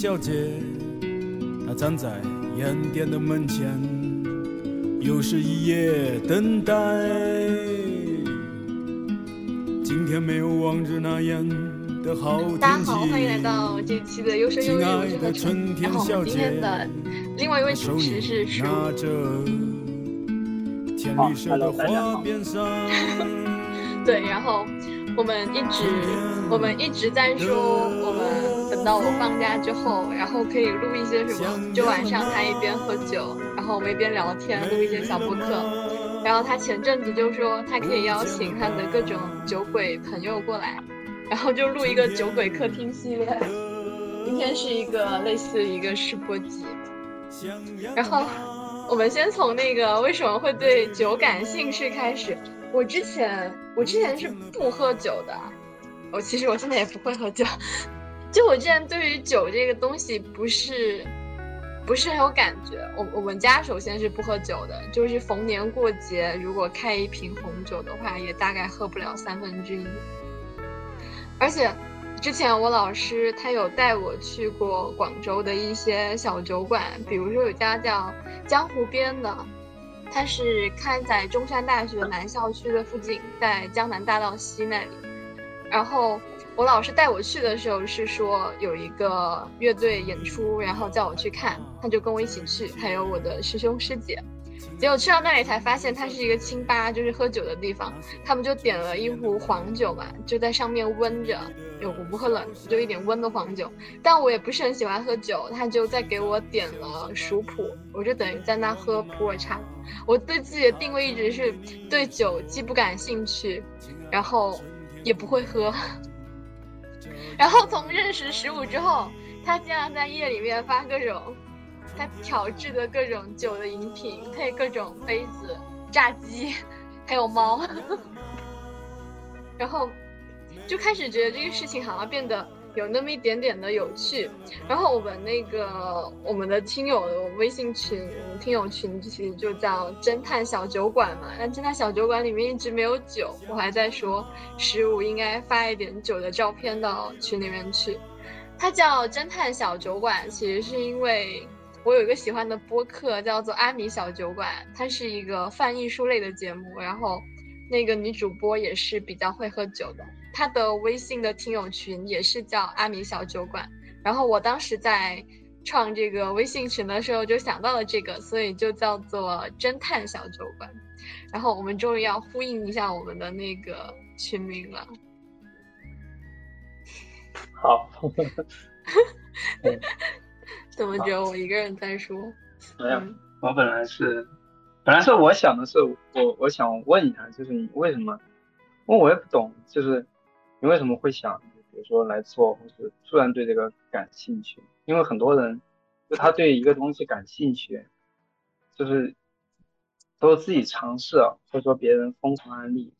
小姐，她站在烟店的门前，又是一夜等待。今天没有往日那样的好大家好，欢迎来到这期的优声优语，我是何晨。然后今天的另外一位主持是叔。好，Hello，大家好。对，然后我们一直我们一直在说，我们等到我放假之后，然后可以录一些什么，就晚上他一边喝酒，然后我们一边聊天，录一些小播客。然后他前阵子就说他可以邀请他的各种酒鬼朋友过来，然后就录一个酒鬼客厅系列。今天是一个类似一个试播集，然后我们先从那个为什么会对酒感兴趣开始。我之前我之前是不喝酒的，我其实我现在也不会喝酒。就我之前对于酒这个东西不是不是很有感觉。我我们家首先是不喝酒的，就是逢年过节如果开一瓶红酒的话，也大概喝不了三分之一。而且之前我老师他有带我去过广州的一些小酒馆，比如说有家叫江湖边的。它是开在中山大学南校区的附近，在江南大道西那里。然后我老师带我去的时候是说有一个乐队演出，然后叫我去看，他就跟我一起去，还有我的师兄师姐。结果去到那里才发现，它是一个清吧，就是喝酒的地方。他们就点了一壶黄酒嘛，就在上面温着。有我不喝冷，就一点温的黄酒。但我也不是很喜欢喝酒，他就再给我点了熟普，我就等于在那喝普洱茶。我对自己的定位一直是对酒既不感兴趣，然后也不会喝。然后从认识十五之后，他经常在夜里面发各种。他调制的各种酒的饮品，配各种杯子、炸鸡，还有猫，然后就开始觉得这个事情好像变得有那么一点点的有趣。然后我们那个我们的听友的微信群，听友群其实就叫侦探小酒馆嘛。但侦探小酒馆里面一直没有酒，我还在说十五应该发一点酒的照片到群里面去。它叫侦探小酒馆，其实是因为。我有一个喜欢的播客，叫做阿米小酒馆，它是一个泛艺术类的节目。然后，那个女主播也是比较会喝酒的。她的微信的听友群也是叫阿米小酒馆。然后我当时在创这个微信群的时候就想到了这个，所以就叫做侦探小酒馆。然后我们终于要呼应一下我们的那个群名了。好。怎么只有我一个人在说？没有，我本来是，本来是我想的是，我我想问一下，就是你为什么？因为我也不懂，就是你为什么会想，比如说来做，或是突然对这个感兴趣？因为很多人，就他对一个东西感兴趣，就是都自己尝试，或者说别人疯狂安利，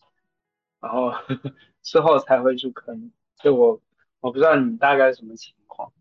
然后 之后才会入坑。就我，我不知道你大概什么情况。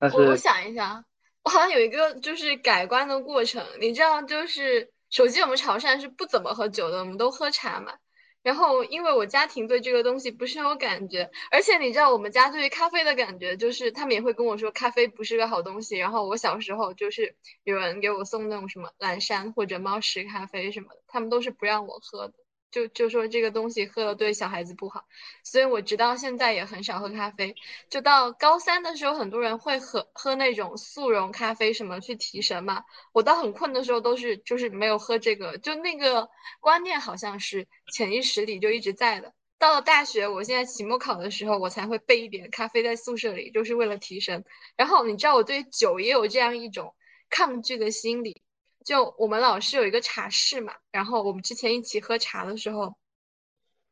我我想一下，我好像有一个就是改观的过程。你知道，就是首先我们潮汕是不怎么喝酒的，我们都喝茶嘛。然后因为我家庭对这个东西不是很有感觉，而且你知道我们家对于咖啡的感觉，就是他们也会跟我说咖啡不是个好东西。然后我小时候就是有人给我送那种什么蓝山或者猫屎咖啡什么的，他们都是不让我喝的。就就说这个东西喝了对小孩子不好，所以我直到现在也很少喝咖啡。就到高三的时候，很多人会喝喝那种速溶咖啡什么去提神嘛。我到很困的时候都是就是没有喝这个，就那个观念好像是潜意识里就一直在的。到了大学，我现在期末考的时候，我才会备一点咖啡在宿舍里，就是为了提神。然后你知道我对酒也有这样一种抗拒的心理。就我们老师有一个茶室嘛，然后我们之前一起喝茶的时候，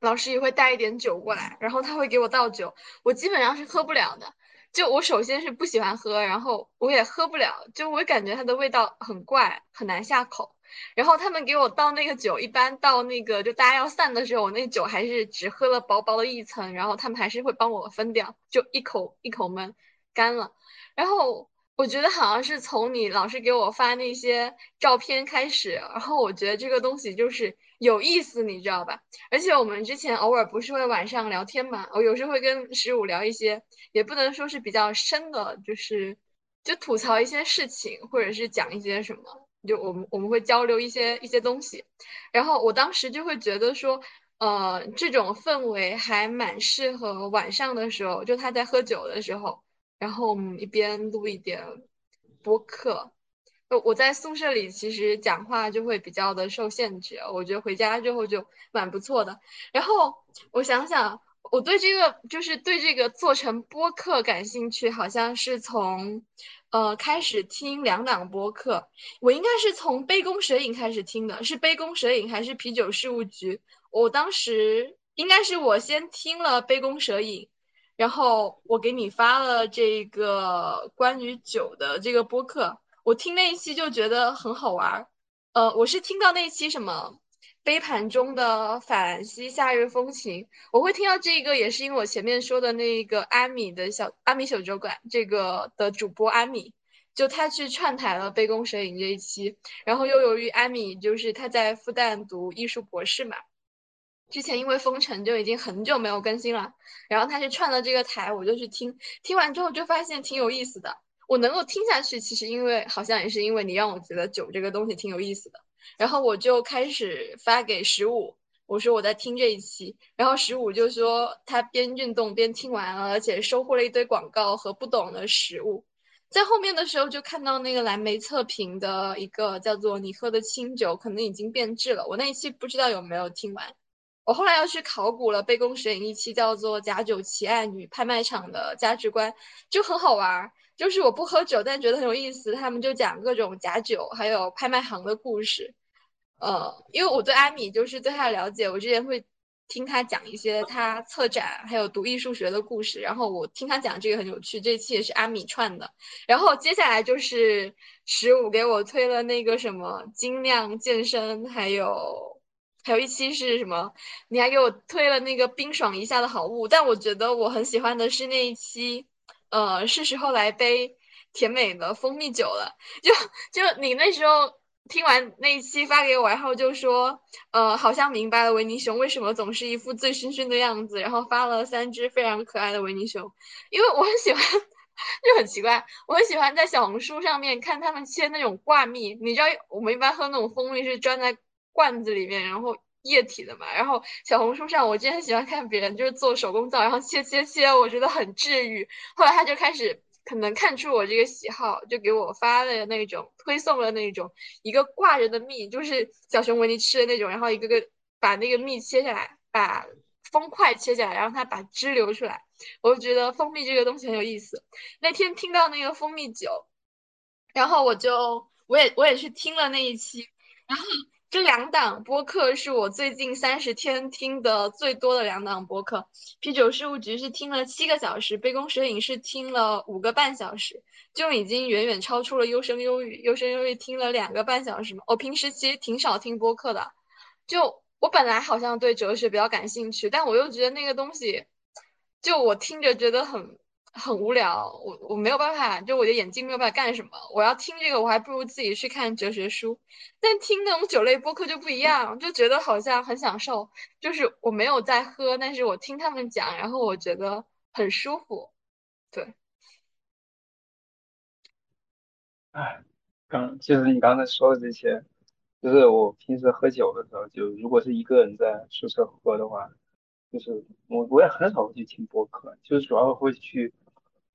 老师也会带一点酒过来，然后他会给我倒酒，我基本上是喝不了的。就我首先是不喜欢喝，然后我也喝不了，就我感觉它的味道很怪，很难下口。然后他们给我倒那个酒，一般到那个就大家要散的时候，我那酒还是只喝了薄薄的一层，然后他们还是会帮我分掉，就一口一口闷干了。然后。我觉得好像是从你老是给我发那些照片开始，然后我觉得这个东西就是有意思，你知道吧？而且我们之前偶尔不是会晚上聊天嘛，我有时候会跟十五聊一些，也不能说是比较深的，就是就吐槽一些事情，或者是讲一些什么，就我们我们会交流一些一些东西。然后我当时就会觉得说，呃，这种氛围还蛮适合晚上的时候，就他在喝酒的时候。然后我们一边录一点播客，呃，我在宿舍里其实讲话就会比较的受限制，我觉得回家之后就蛮不错的。然后我想想，我对这个就是对这个做成播客感兴趣，好像是从呃开始听两档播客，我应该是从杯弓蛇影开始听的，是杯弓蛇影还是啤酒事务局？我当时应该是我先听了杯弓蛇影。然后我给你发了这个关于酒的这个播客，我听那一期就觉得很好玩儿。呃，我是听到那一期什么杯盘中的法兰西夏日风情，我会听到这个也是因为我前面说的那个阿米的小阿米小酒馆这个的主播阿米，就他去串台了杯弓蛇影这一期，然后又由于阿米就是他在复旦读艺术博士嘛。之前因为封城就已经很久没有更新了，然后他是串了这个台，我就去听，听完之后就发现挺有意思的。我能够听下去，其实因为好像也是因为你让我觉得酒这个东西挺有意思的，然后我就开始发给十五，我说我在听这一期，然后十五就说他边运动边听完了，而且收获了一堆广告和不懂的食物。在后面的时候就看到那个蓝莓测评的一个叫做你喝的清酒可能已经变质了，我那一期不知道有没有听完。我后来又去考古了《杯弓蛇影》一期，叫做《假酒奇案女拍卖场的价值观》，就很好玩儿。就是我不喝酒，但觉得很有意思。他们就讲各种假酒，还有拍卖行的故事。呃，因为我对阿米就是对他了解，我之前会听他讲一些他策展还有读艺术学的故事。然后我听他讲这个很有趣，这期也是阿米串的。然后接下来就是十五给我推了那个什么精酿健身，还有。还有一期是什么？你还给我推了那个冰爽一下的好物，但我觉得我很喜欢的是那一期，呃，是时候来杯甜美的蜂蜜酒了。就就你那时候听完那一期发给我，然后就说，呃，好像明白了维尼熊为什么总是一副醉醺醺的样子，然后发了三只非常可爱的维尼熊，因为我很喜欢，就很奇怪，我很喜欢在小红书上面看他们切那种挂蜜，你知道我们一般喝那种蜂蜜是装在。罐子里面，然后液体的嘛，然后小红书上我之前喜欢看别人就是做手工皂，然后切切切，我觉得很治愈。后来他就开始可能看出我这个喜好，就给我发了那种推送了那种一个挂着的蜜，就是小熊维尼吃的那种，然后一个个把那个蜜切下来，把蜂块切下来，然后他把汁流出来。我就觉得蜂蜜这个东西很有意思。那天听到那个蜂蜜酒，然后我就我也我也去听了那一期，然后。这两档播客是我最近三十天听的最多的两档播客。啤酒事务局是听了七个小时，杯弓蛇影是听了五个半小时，就已经远远超出了优生优育。优生优育听了两个半小时嘛。我平时其实挺少听播客的，就我本来好像对哲学比较感兴趣，但我又觉得那个东西，就我听着觉得很。很无聊，我我没有办法，就我的眼睛没有办法干什么。我要听这个，我还不如自己去看哲学书。但听那种酒类播客就不一样，就觉得好像很享受。就是我没有在喝，但是我听他们讲，然后我觉得很舒服。对。哎，刚就是你刚才说的这些，就是我平时喝酒的时候，就如果是一个人在宿舍喝的话，就是我我也很少会去听播客，就是主要会去。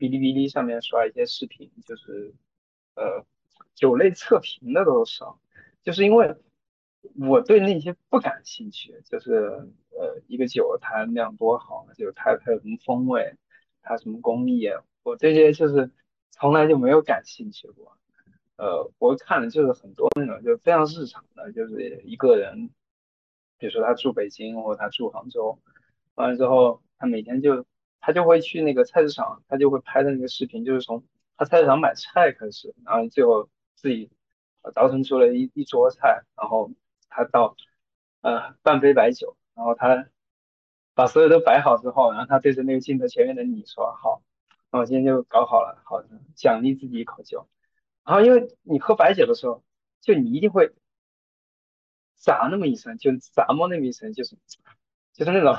哔哩哔哩上面刷一些视频，就是呃酒类测评的都少，就是因为我对那些不感兴趣，就是呃一个酒它酿多好，就它它有什么风味，它什么工艺，我这些就是从来就没有感兴趣过。呃，我看的就是很多那种就非常日常的，就是一个人，比如说他住北京或者他住杭州，完了之后他每天就。他就会去那个菜市场，他就会拍的那个视频，就是从他菜市场买菜开始，然后最后自己倒腾出了一一桌菜，然后他倒呃半杯白酒，然后他把所有都摆好之后，然后他对着那个镜头前面的你说好，那我今天就搞好了，好的，奖励自己一口酒。然后因为你喝白酒的时候，就你一定会咂那么一声，就咂摸那么一声，就是就是那种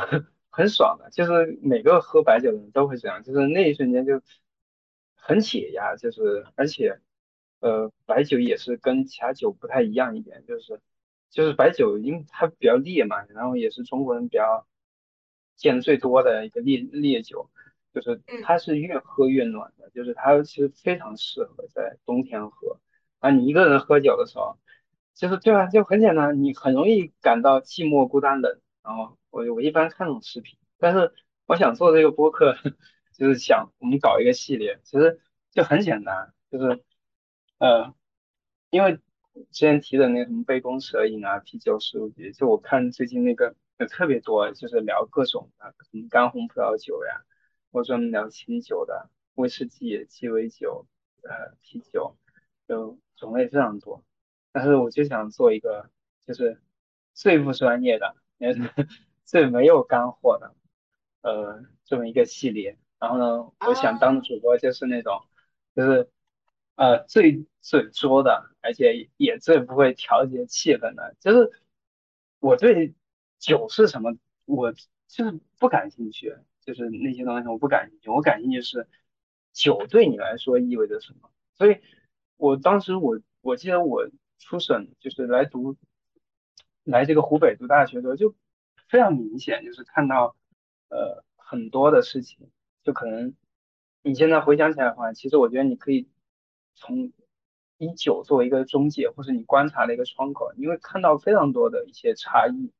很爽的，就是每个喝白酒的人都会这样，就是那一瞬间就很解压，就是而且呃白酒也是跟其他酒不太一样一点，就是就是白酒因为它比较烈嘛，然后也是中国人比较见的最多的一个烈烈酒。就是它是越喝越暖的，就是它其实非常适合在冬天喝。啊，你一个人喝酒的时候，就是对吧？就很简单，你很容易感到寂寞、孤单、冷。然后我我一般看这种视频，但是我想做这个播客，就是想我们搞一个系列，其实就很简单，就是呃，因为之前提的那什么杯弓蛇影啊、啤酒十五级，就我看最近那个有特别多，就是聊各种的什么干红葡萄酒呀。或专门聊清酒的威士忌、鸡尾酒、呃啤酒，就种类非常多。但是我就想做一个，就是最不专业的，也是最没有干货的，呃，这么一个系列。然后呢，我想当的主播就是那种，就是呃最最作的，而且也最不会调节气氛的。就是我对酒是什么，我就是不感兴趣。就是那些东西我不感兴趣，我感兴趣是酒对你来说意味着什么。所以，我当时我我记得我初审就是来读来这个湖北读大学的时候，就非常明显，就是看到呃很多的事情，就可能你现在回想起来的话，其实我觉得你可以从以酒作为一个中介，或者你观察的一个窗口，你会看到非常多的一些差异，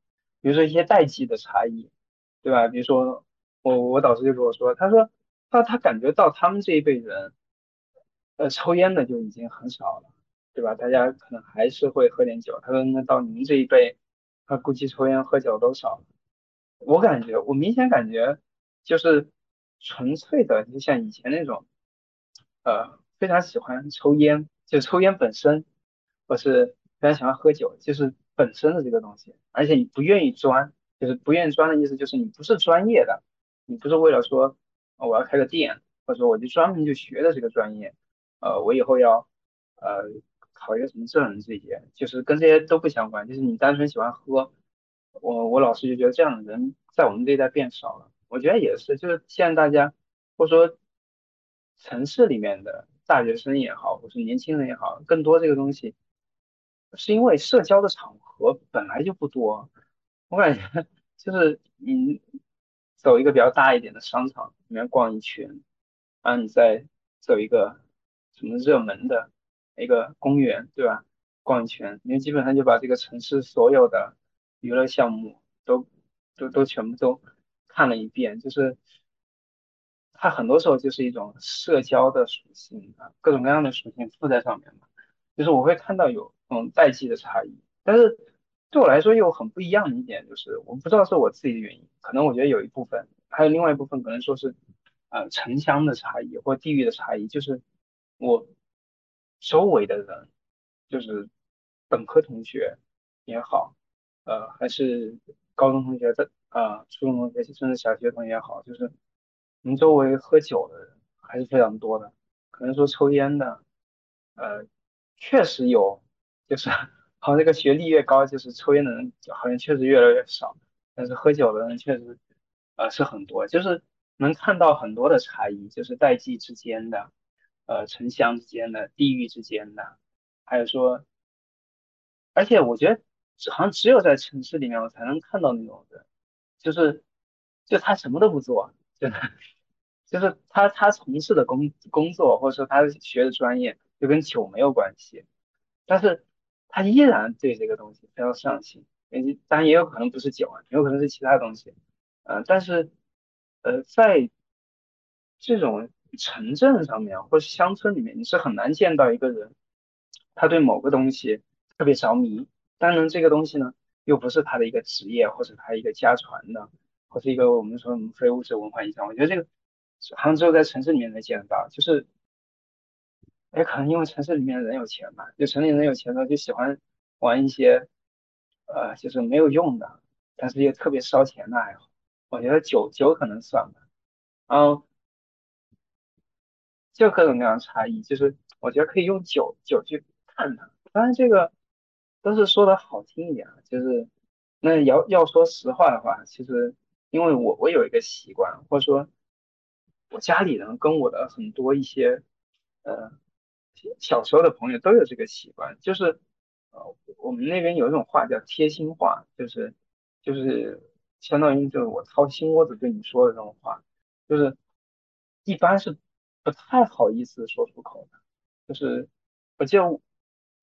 比如说一些代际的差异，对吧？比如说。我我导师就跟我说，他说他他感觉到他们这一辈人，呃，抽烟的就已经很少了，对吧？大家可能还是会喝点酒。他说那到您这一辈，他估计抽烟喝酒都少。我感觉我明显感觉就是纯粹的，就像以前那种，呃，非常喜欢抽烟，就抽烟本身，或是非常喜欢喝酒，就是本身的这个东西，而且你不愿意钻，就是不愿意钻的意思就是你不是专业的。你不是为了说，我要开个店，或者说我就专门就学的这个专业，呃，我以后要呃考一个什么证这些，就是跟这些都不相关，就是你单纯喜欢喝，我我老师就觉得这样的人在我们这一代变少了。我觉得也是，就是现在大家或者说城市里面的大学生也好，或者年轻人也好，更多这个东西是因为社交的场合本来就不多，我感觉就是你。走一个比较大一点的商场里面逛一圈，然后你再走一个什么热门的一个公园，对吧？逛一圈，你基本上就把这个城市所有的娱乐项目都都都全部都看了一遍，就是它很多时候就是一种社交的属性啊，各种各样的属性附在上面嘛。就是我会看到有这种代际的差异，但是。对我来说又很不一样的一点就是，我不知道是我自己的原因，可能我觉得有一部分，还有另外一部分可能说是，呃，城乡的差异或地域的差异，就是我周围的人，就是本科同学也好，呃，还是高中同学的啊，初中同学甚至小学同学也好，就是我们周围喝酒的人还是非常多的，可能说抽烟的，呃，确实有，就是。好像，这个学历越高，就是抽烟的人好像确实越来越少，但是喝酒的人确实，呃，是很多，就是能看到很多的差异，就是代际之间的，呃，城乡之间的，地域之间的，还有说，而且我觉得好像只有在城市里面我才能看到那种人，就是，就他什么都不做，真的就是他他从事的工工作或者说他学的专业就跟酒没有关系，但是。他依然对这个东西非常上心，当然也有可能不是酒啊，也有可能是其他东西，呃，但是，呃，在这种城镇上面或是乡村里面，你是很难见到一个人，他对某个东西特别着迷，当然这个东西呢，又不是他的一个职业或者他一个家传的，或是一个我们说非物质文化遗产，我觉得这个好像只有在城市里面能见得到，就是。也可能因为城市里面人有钱嘛，就城里人有钱呢就喜欢玩一些，呃，就是没有用的，但是又特别烧钱的爱好。我觉得酒酒可能算吧。然后就各种各样的差异，就是我觉得可以用酒酒去看它。当然这个都是说的好听一点啊，就是那要要说实话的话，其实因为我我有一个习惯，或者说我家里人跟我的很多一些呃小时候的朋友都有这个习惯，就是呃我们那边有一种话叫贴心话，就是就是相当于就是我掏心窝子对你说的这种话，就是一般是。不太好意思说出口的，就是我记得我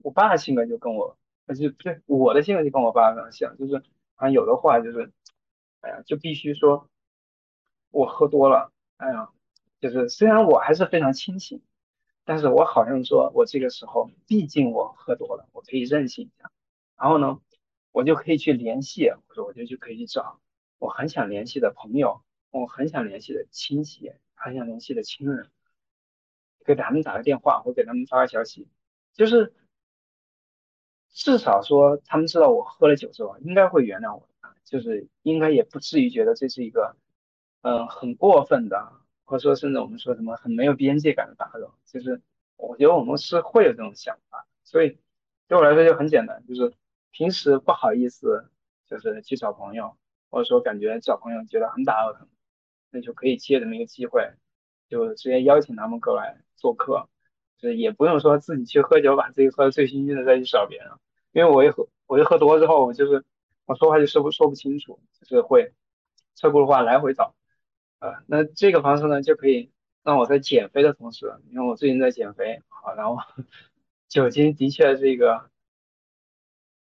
我爸性格就跟我，而且不对，我的性格就跟我爸非常像，就是啊有的话就是，哎呀就必须说，我喝多了，哎呀，就是虽然我还是非常清醒，但是我好像说我这个时候毕竟我喝多了，我可以任性一下，然后呢，我就可以去联系，或者我就就可以去找我很想联系的朋友，我很想联系的亲戚，很想联系的亲人。给他们打个电话，或给他们发个消息，就是至少说他们知道我喝了酒之后，应该会原谅我，就是应该也不至于觉得这是一个嗯很过分的，或者说甚至我们说什么很没有边界感的打扰。就是我觉得我们是会有这种想法，所以对我来说就很简单，就是平时不好意思就是去找朋友，或者说感觉找朋友觉得很打扰他们，那就可以借这么一个机会，就直接邀请他们过来。做客，就是也不用说自己去喝酒，把自己喝的醉醺醺的再去找别人，因为我一喝，我一喝多之后，我就是我说话就说不说不清楚，就是会车轱辘话来回找，啊，那这个方式呢，就可以让我在减肥的同时，因为我最近在减肥，好，然后酒精的确是一个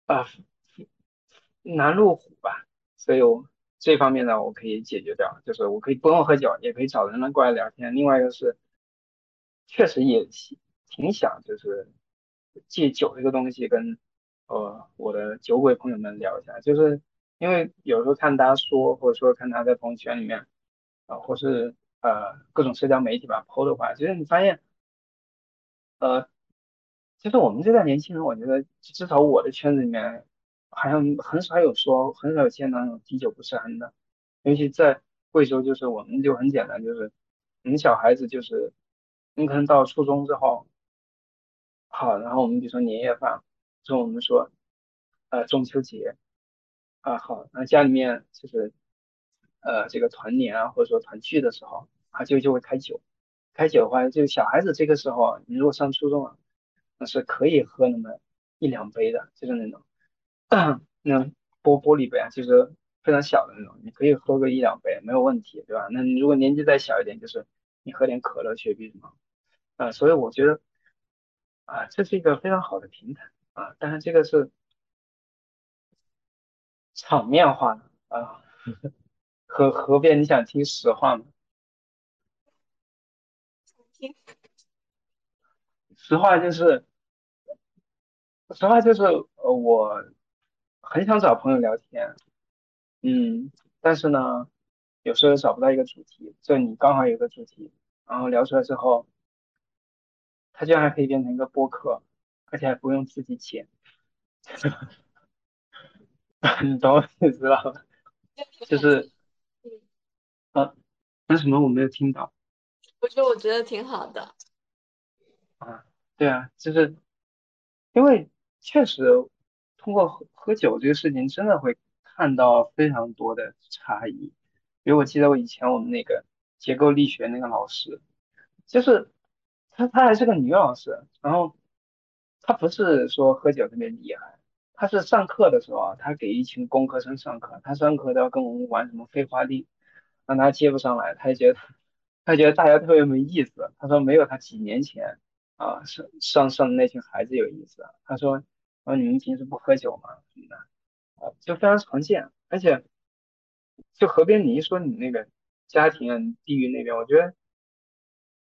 啊难入虎吧，所以我这方面呢，我可以解决掉，就是我可以不用喝酒，也可以找人来过来聊天，另外一个是。确实也挺想，就是借酒这个东西跟呃我的酒鬼朋友们聊一下，就是因为有时候看大家说，或者说看他在朋友圈里面啊，或是呃各种社交媒体吧抛的话，其实你发现，呃，其实我们这代年轻人，我觉得至少我的圈子里面，好像很少有说很少有见到那种滴酒不沾的，尤其在贵州，就是我们就很简单，就是我们小孩子就是。你可能到初中之后，好，然后我们比如说年夜饭，就我们说，呃，中秋节，啊，好，那家里面就是，呃，这个团年啊，或者说团聚的时候，啊，就就会开酒，开酒的话，就小孩子这个时候，你如果上初中啊，那是可以喝那么一两杯的，就是那种，那玻玻璃杯啊，就是非常小的那种，你可以喝个一两杯没有问题，对吧？那你如果年纪再小一点，就是你喝点可乐、雪碧什么。啊，所以我觉得啊，这是一个非常好的平台啊，但是这个是场面化的啊。河河边，你想听实话吗？听。实话就是，实话就是，呃，我很想找朋友聊天，嗯，但是呢，有时候找不到一个主题，就你刚好有个主题，然后聊出来之后。它居然还可以变成一个播客，而且还不用自己剪，你懂我意思吧？就是，啊，那什么我没有听到？我觉得我觉得挺好的。啊，对啊，就是因为确实通过喝喝酒这个事情，真的会看到非常多的差异。比如我记得我以前我们那个结构力学那个老师，就是。她她还是个女老师，然后她不是说喝酒特别厉害，她是上课的时候啊，她给一群工科生上课，她上课都要跟我们玩什么废话力，让他接不上来，她觉得她觉得大家特别没意思。她说没有她几年前啊上上上的那群孩子有意思。她说说你们平时不喝酒吗？什么的啊，就非常常见。而且就河边你一说你那个家庭啊地域那边，我觉得。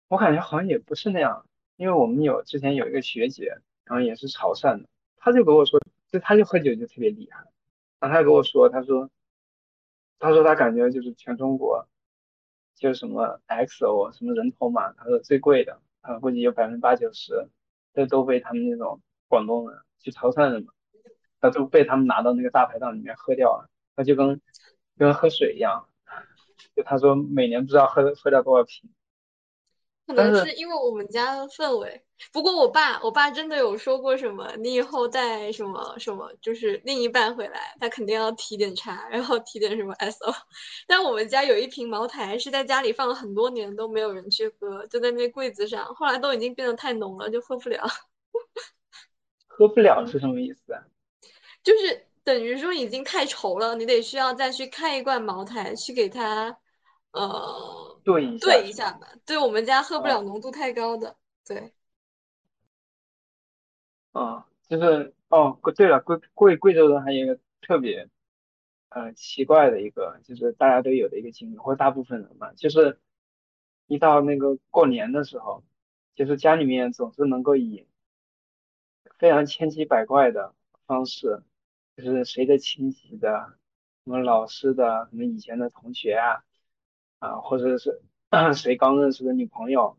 我感觉好像也不是那样，因为我们有之前有一个学姐，然后也是潮汕的，她就跟我说，就她就喝酒就特别厉害，然后她跟我说，她说，她说她感觉就是全中国，就是什么 XO 什么人头马，她说最贵的，啊估计有百分之八九十，这都被他们那种广东人去潮汕人嘛，那都被他们拿到那个大排档里面喝掉了，那就跟跟喝水一样，就他说每年不知道喝喝掉多少瓶。可能是因为我们家的氛围。不过我爸，我爸真的有说过什么，你以后带什么什么，就是另一半回来，他肯定要提点茶，然后提点什么 SO。但我们家有一瓶茅台是在家里放了很多年都没有人去喝，就在那柜子上，后来都已经变得太浓了，就喝不了。喝不了是什么意思啊？就是等于说已经太稠了，你得需要再去开一罐茅台去给它。呃，兑一下，对一下吧。对我们家喝不了浓度太高的，对。嗯，就是哦，对了，贵贵贵州人还有一个特别呃奇怪的一个，就是大家都有的一个经历，或者大部分人嘛，就是一到那个过年的时候，就是家里面总是能够以非常千奇百怪的方式，就是谁的亲戚的，什么老师的，什么以前的同学啊。啊，或者是 谁刚认识的女朋友，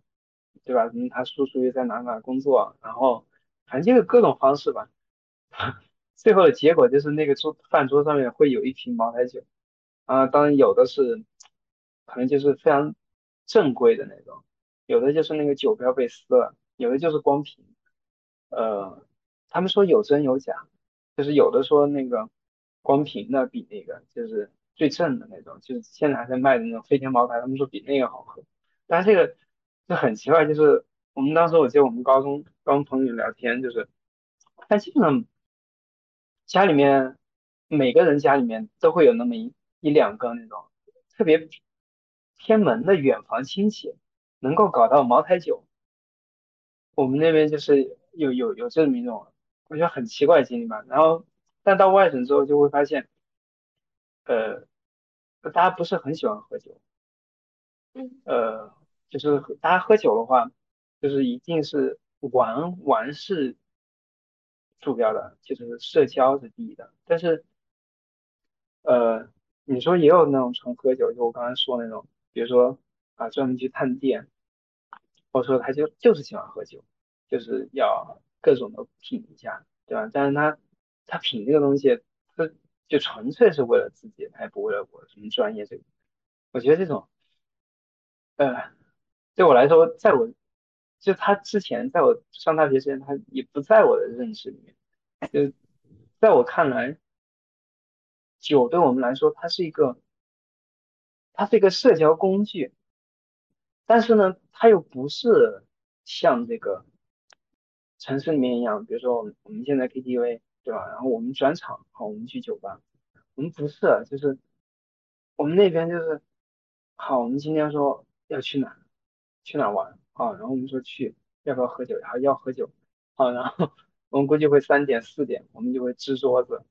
对吧？嗯，他叔叔又在哪哪工作，然后反正就是各种方式吧。最后的结果就是那个桌饭桌上面会有一瓶茅台酒，啊，当然有的是可能就是非常正规的那种，有的就是那个酒标被撕了，有的就是光瓶。呃，他们说有真有假，就是有的说那个光瓶的比那个就是。最正的那种，就是现在还在卖的那种飞天茅台，他们说比那个好喝。但是这个就很奇怪，就是我们当时我记得我们高中跟朋友聊天，就是他基本上家里面每个人家里面都会有那么一一两个那种特别偏门的远房亲戚，能够搞到茅台酒。我们那边就是有有有这么一种，我觉得很奇怪的经历吧。然后但到外省之后就会发现，呃。大家不是很喜欢喝酒，嗯，呃，就是大家喝酒的话，就是一定是玩玩是主要的，就是社交是第一的。但是，呃，你说也有那种纯喝酒，就我刚才说那种，比如说啊，专门去探店，或者说他就就是喜欢喝酒，就是要各种的品一下，对吧？但是他他品这个东西，他。就纯粹是为了自己，他也不为了我什么专业这个。我觉得这种，呃，对我来说，在我就他之前，在我上大学之前，他也不在我的认识里面。就在我看来，酒对我们来说，它是一个，它是一个社交工具。但是呢，它又不是像这个城市里面一样，比如说我们我们现在 KTV。对吧？然后我们转场，好，我们去酒吧。我们不是，就是我们那边就是，好，我们今天说要去哪，去哪玩啊？然后我们说去，要不要喝酒？然后要喝酒，好，然后我们估计会三点四点，我们就会支桌子，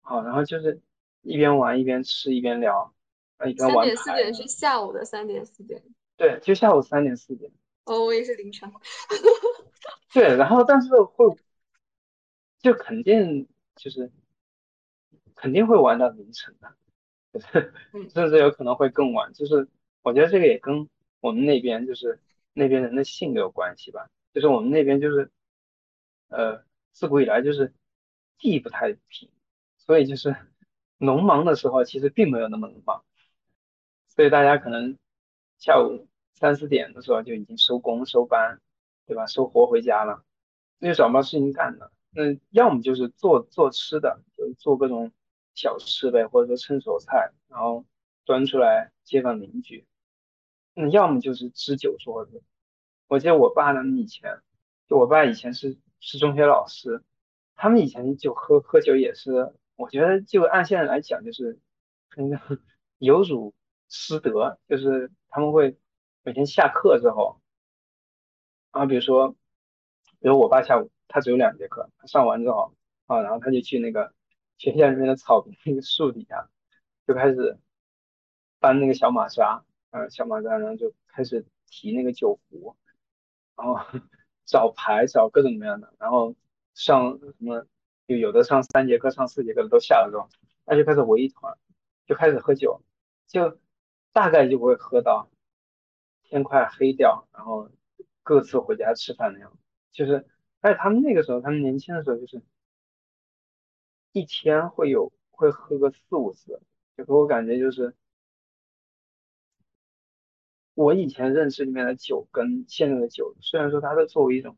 好，然后就是一边玩一边吃一边聊，啊，一边玩。三点四点是下午的三点四点。对，就下午三点四点。哦，我也是凌晨。对，然后但是会。就肯定就是肯定会玩到凌晨的，就是 甚至有可能会更晚。就是我觉得这个也跟我们那边就是那边人的性格有关系吧。就是我们那边就是呃自古以来就是地不太平，所以就是 农忙的时候其实并没有那么忙，所以大家可能下午三四点的时候就已经收工收班，对吧？收活回家了，那就找不到事情干了。那要么就是做做吃的，就做各种小吃呗，或者说趁手菜，然后端出来街坊邻居。那要么就是支酒桌子。我记得我爸他们以前，就我爸以前是是中学老师，他们以前就喝喝酒也是，我觉得就按现在来讲，就是那个 有辱师德，就是他们会每天下课之后，啊，比如说，比如我爸下午。他只有两节课，他上完之后啊，然后他就去那个 学校里面的草坪那个树底下，就开始搬那个小马扎，啊，小马扎，然后就开始提那个酒壶，然后 找牌，找各种各样的，然后上什么，就有的上三节课，上四节课的都下了之后，那就开始围一团，就开始喝酒，就大概就会喝到天快黑掉，然后各自回家吃饭那样子，就是。且他们那个时候，他们年轻的时候就是一天会有会喝个四五次，就给我感觉就是我以前认识里面的酒跟现在的酒，虽然说它是作为一种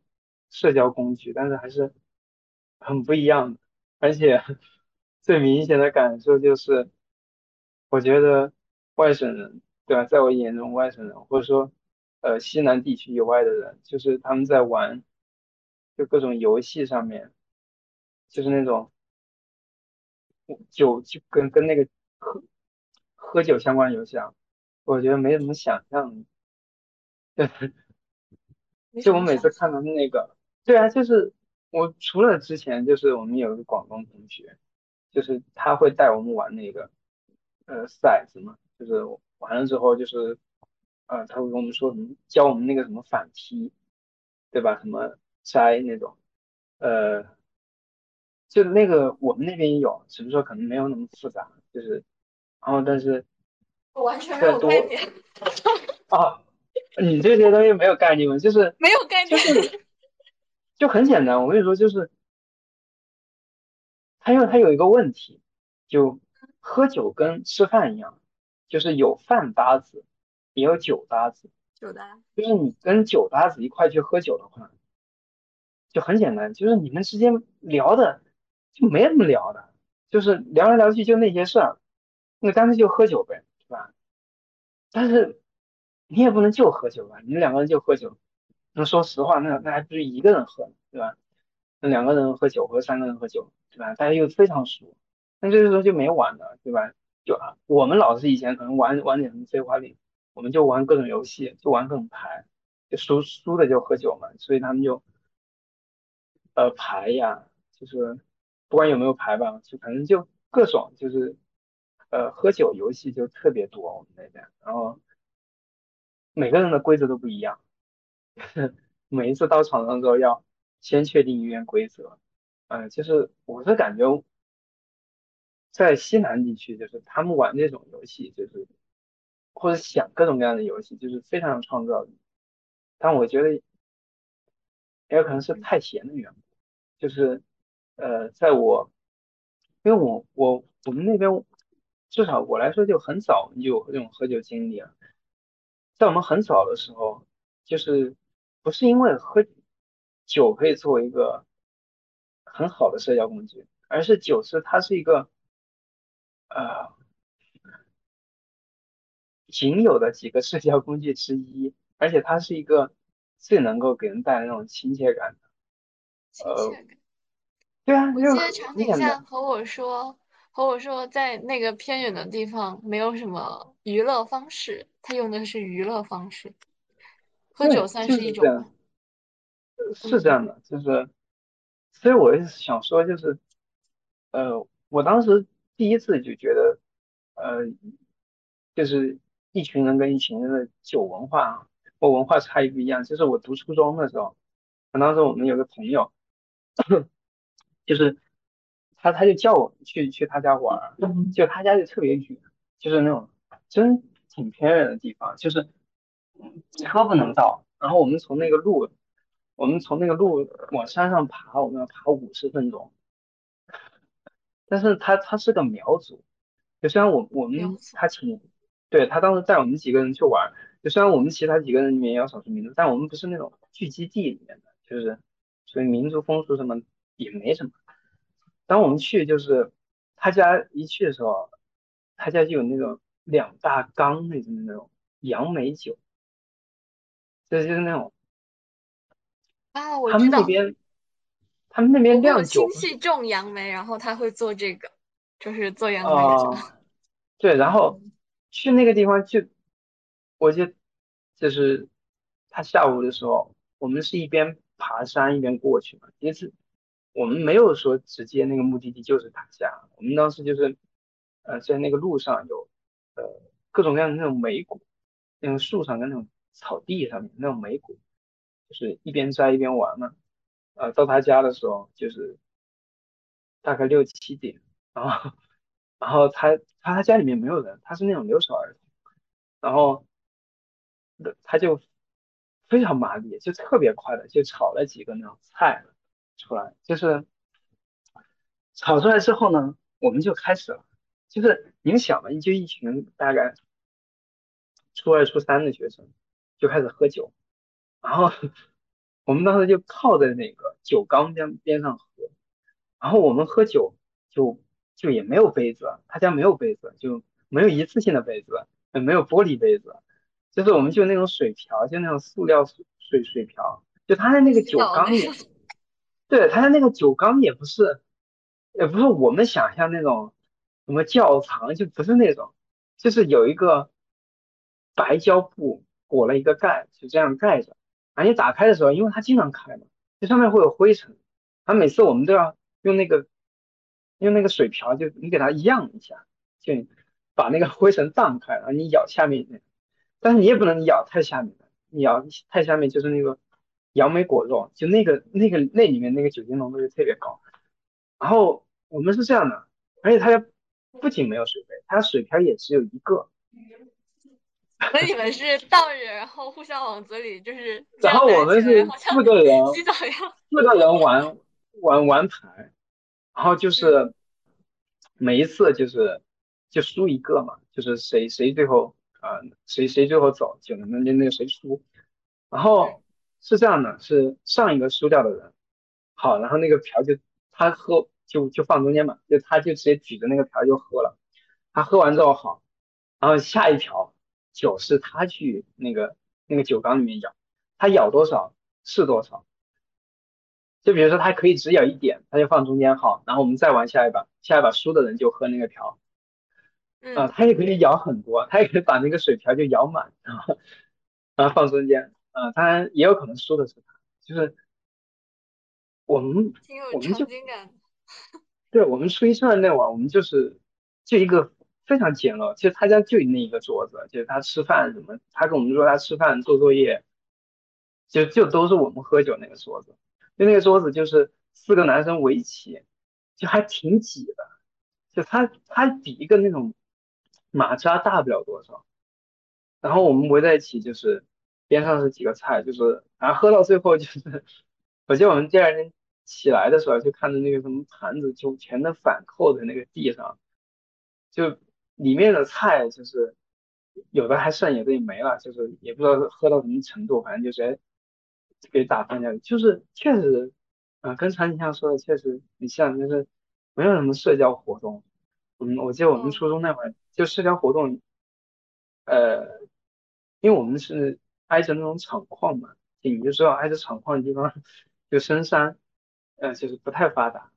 社交工具，但是还是很不一样的。而且最明显的感受就是，我觉得外省人，对吧？在我眼中，外省人或者说呃西南地区以外的人，就是他们在玩就各种游戏上面，就是那种酒就跟跟那个喝喝酒相关游戏啊。我觉得没什么想象，对，就我每次看到那个，对啊，就是我除了之前就是我们有一个广东同学，就是他会带我们玩那个呃骰子嘛，就是完了之后就是呃他会跟我们说什么教我们那个什么反踢，对吧？什么摘那种，呃，就那个我们那边也有，只是说可能没有那么复杂，就是然后但是。我完全没有概念。啊，你这些东西没有概念吗？就是 没有概念，就是就很简单。我跟你说，就是他因为他有一个问题，就喝酒跟吃饭一样，就是有饭搭子，也有酒搭子。酒搭。就是你跟酒搭子一块去喝酒的话，就很简单，就是你们之间聊的就没什么聊的，就是聊来聊去就那些事儿，那干脆就喝酒呗。是吧？但是你也不能就喝酒吧？你们两个人就喝酒，那说实话，那那还不是一个人喝，对吧？那两个人喝酒和三个人喝酒，对吧？大家又非常熟，那这个时候就没玩了，对吧？就啊，我们老师以前可能玩玩点什么飞花岭，我们就玩各种游戏，就玩各种牌，就输输的就喝酒嘛，所以他们就呃牌呀，就是不管有没有牌吧，就反正就各种就是。呃，喝酒游戏就特别多，我们那边，然后每个人的规则都不一样，每一次到场上之后要先确定一遍规则，嗯，就是我是感觉在西南地区，就是他们玩这种游戏，就是或者想各种各样的游戏，就是非常有创造力，但我觉得也有可能是太闲的缘故，就是呃，在我因为我我我们那边。至少我来说就很早就有这种喝酒经历啊，在我们很早的时候，就是不是因为喝酒可以作为一个很好的社交工具，而是酒是它是一个呃仅有的几个社交工具之一，而且它是一个最能够给人带来那种亲切感的。呃，对啊，我记得场景下和我说。和我说，在那个偏远的地方，没有什么娱乐方式，他用的是娱乐方式，喝酒算是一种。是这样的，就是，所以我也是想说，就是，呃，我当时第一次就觉得，呃，就是一群人跟一群人的酒文化或文化差异不一样。就是我读初中的时候，当时我们有个朋友，就是。他他就叫我们去去他家玩，就他家就特别远，就是那种真挺偏远的地方，就是车不能到。然后我们从那个路，我们从那个路往山上爬，我们要爬五十分钟。但是他他是个苗族，就虽然我我们他请，对他当时带我们几个人去玩，就虽然我们其他几个人里面也有少数民族，但我们不是那种聚集地里面的，就是所以民族风俗什么也没什么。当我们去，就是他家一去的时候，他家就有那种两大缸那种那种杨梅酒，这就是那种啊，我他们那边，他们那边酿酒，亲戚种杨梅，然后他会做这个，就是做杨梅酒。对，然后去那个地方就，我就就是他下午的时候，我们是一边爬山一边过去嘛，第一次。我们没有说直接那个目的地就是他家，我们当时就是，呃，在那个路上有，呃，各种各样的那种梅果，那种树上跟那种草地上面那种梅果，就是一边摘一边玩嘛。呃，到他家的时候就是大概六七点，然后，然后他他他家里面没有人，他是那种留守儿童，然后，他就非常麻利，就特别快的就炒了几个那种菜。出来就是炒出来之后呢，我们就开始了。就是你们想嘛，就一群大概初二、初三的学生就开始喝酒，然后我们当时就靠在那个酒缸边边上喝，然后我们喝酒就就也没有杯子，他家没有杯子，就没有一次性的杯子，也没有玻璃杯子，就是我们就那种水瓢，就那种塑料水水瓢，就他的那个酒缸也，对，他的那个酒缸也不是，也不是我们想象那种什么窖藏，就不是那种，就是有一个。白胶布裹了一个盖，就这样盖着。而且打开的时候，因为它经常开嘛，这上面会有灰尘。它每次我们都要用那个用那个水瓢，就你给它漾一下，就把那个灰尘荡开。然后你舀下面，但是你也不能舀太下面的，你舀太下面就是那个杨梅果肉，就那个那个那里面那个酒精浓度就特别高。然后我们是这样的，而且它家不仅没有水杯，它水瓢也只有一个。那你们是倒着，然后互相往嘴里就是，然后我们是四个人，四个人玩玩玩牌，然后就是每一次就是就输一个嘛，就是谁谁最后啊谁谁最后走就能那那个谁输，然后是这样的，是上一个输掉的人好，然后那个瓢就他喝就就放中间嘛，就他就直接举着那个瓢就喝了，他喝完之后好，然后下一瓢。酒是他去那个那个酒缸里面舀，他舀多少是多少。就比如说他可以只舀一点，他就放中间好，然后我们再玩下一把，下一把输的人就喝那个瓢。啊，他也可以舀很多，他也可以把那个水瓢就舀满，然后然后放中间。啊，当然也有可能输的是他，就是我们我们就对，我们初一上的那晚，我们就是就一个。非常简陋，其实他家就那一个桌子，就是他吃饭什么，他跟我们说他吃饭做作业，就就都是我们喝酒那个桌子，就那个桌子就是四个男生围起，就还挺挤的，就他他比一个那种马扎大不了多少，然后我们围在一起，就是边上是几个菜，就是然后喝到最后就是，我记得我们第二天起来的时候就看着那个什么盘子就全都反扣在那个地上，就。里面的菜就是有的还剩，有的也没了，就是也不知道喝到什么程度，反正就是给打翻掉。就是确实，啊，跟常景像说的确实很像，就是没有什么社交活动。嗯，我记得我们初中那会儿就社交活动，呃，因为我们是挨着那种厂矿嘛，你就知道挨着厂矿的地方就深山，呃，就是不太发达，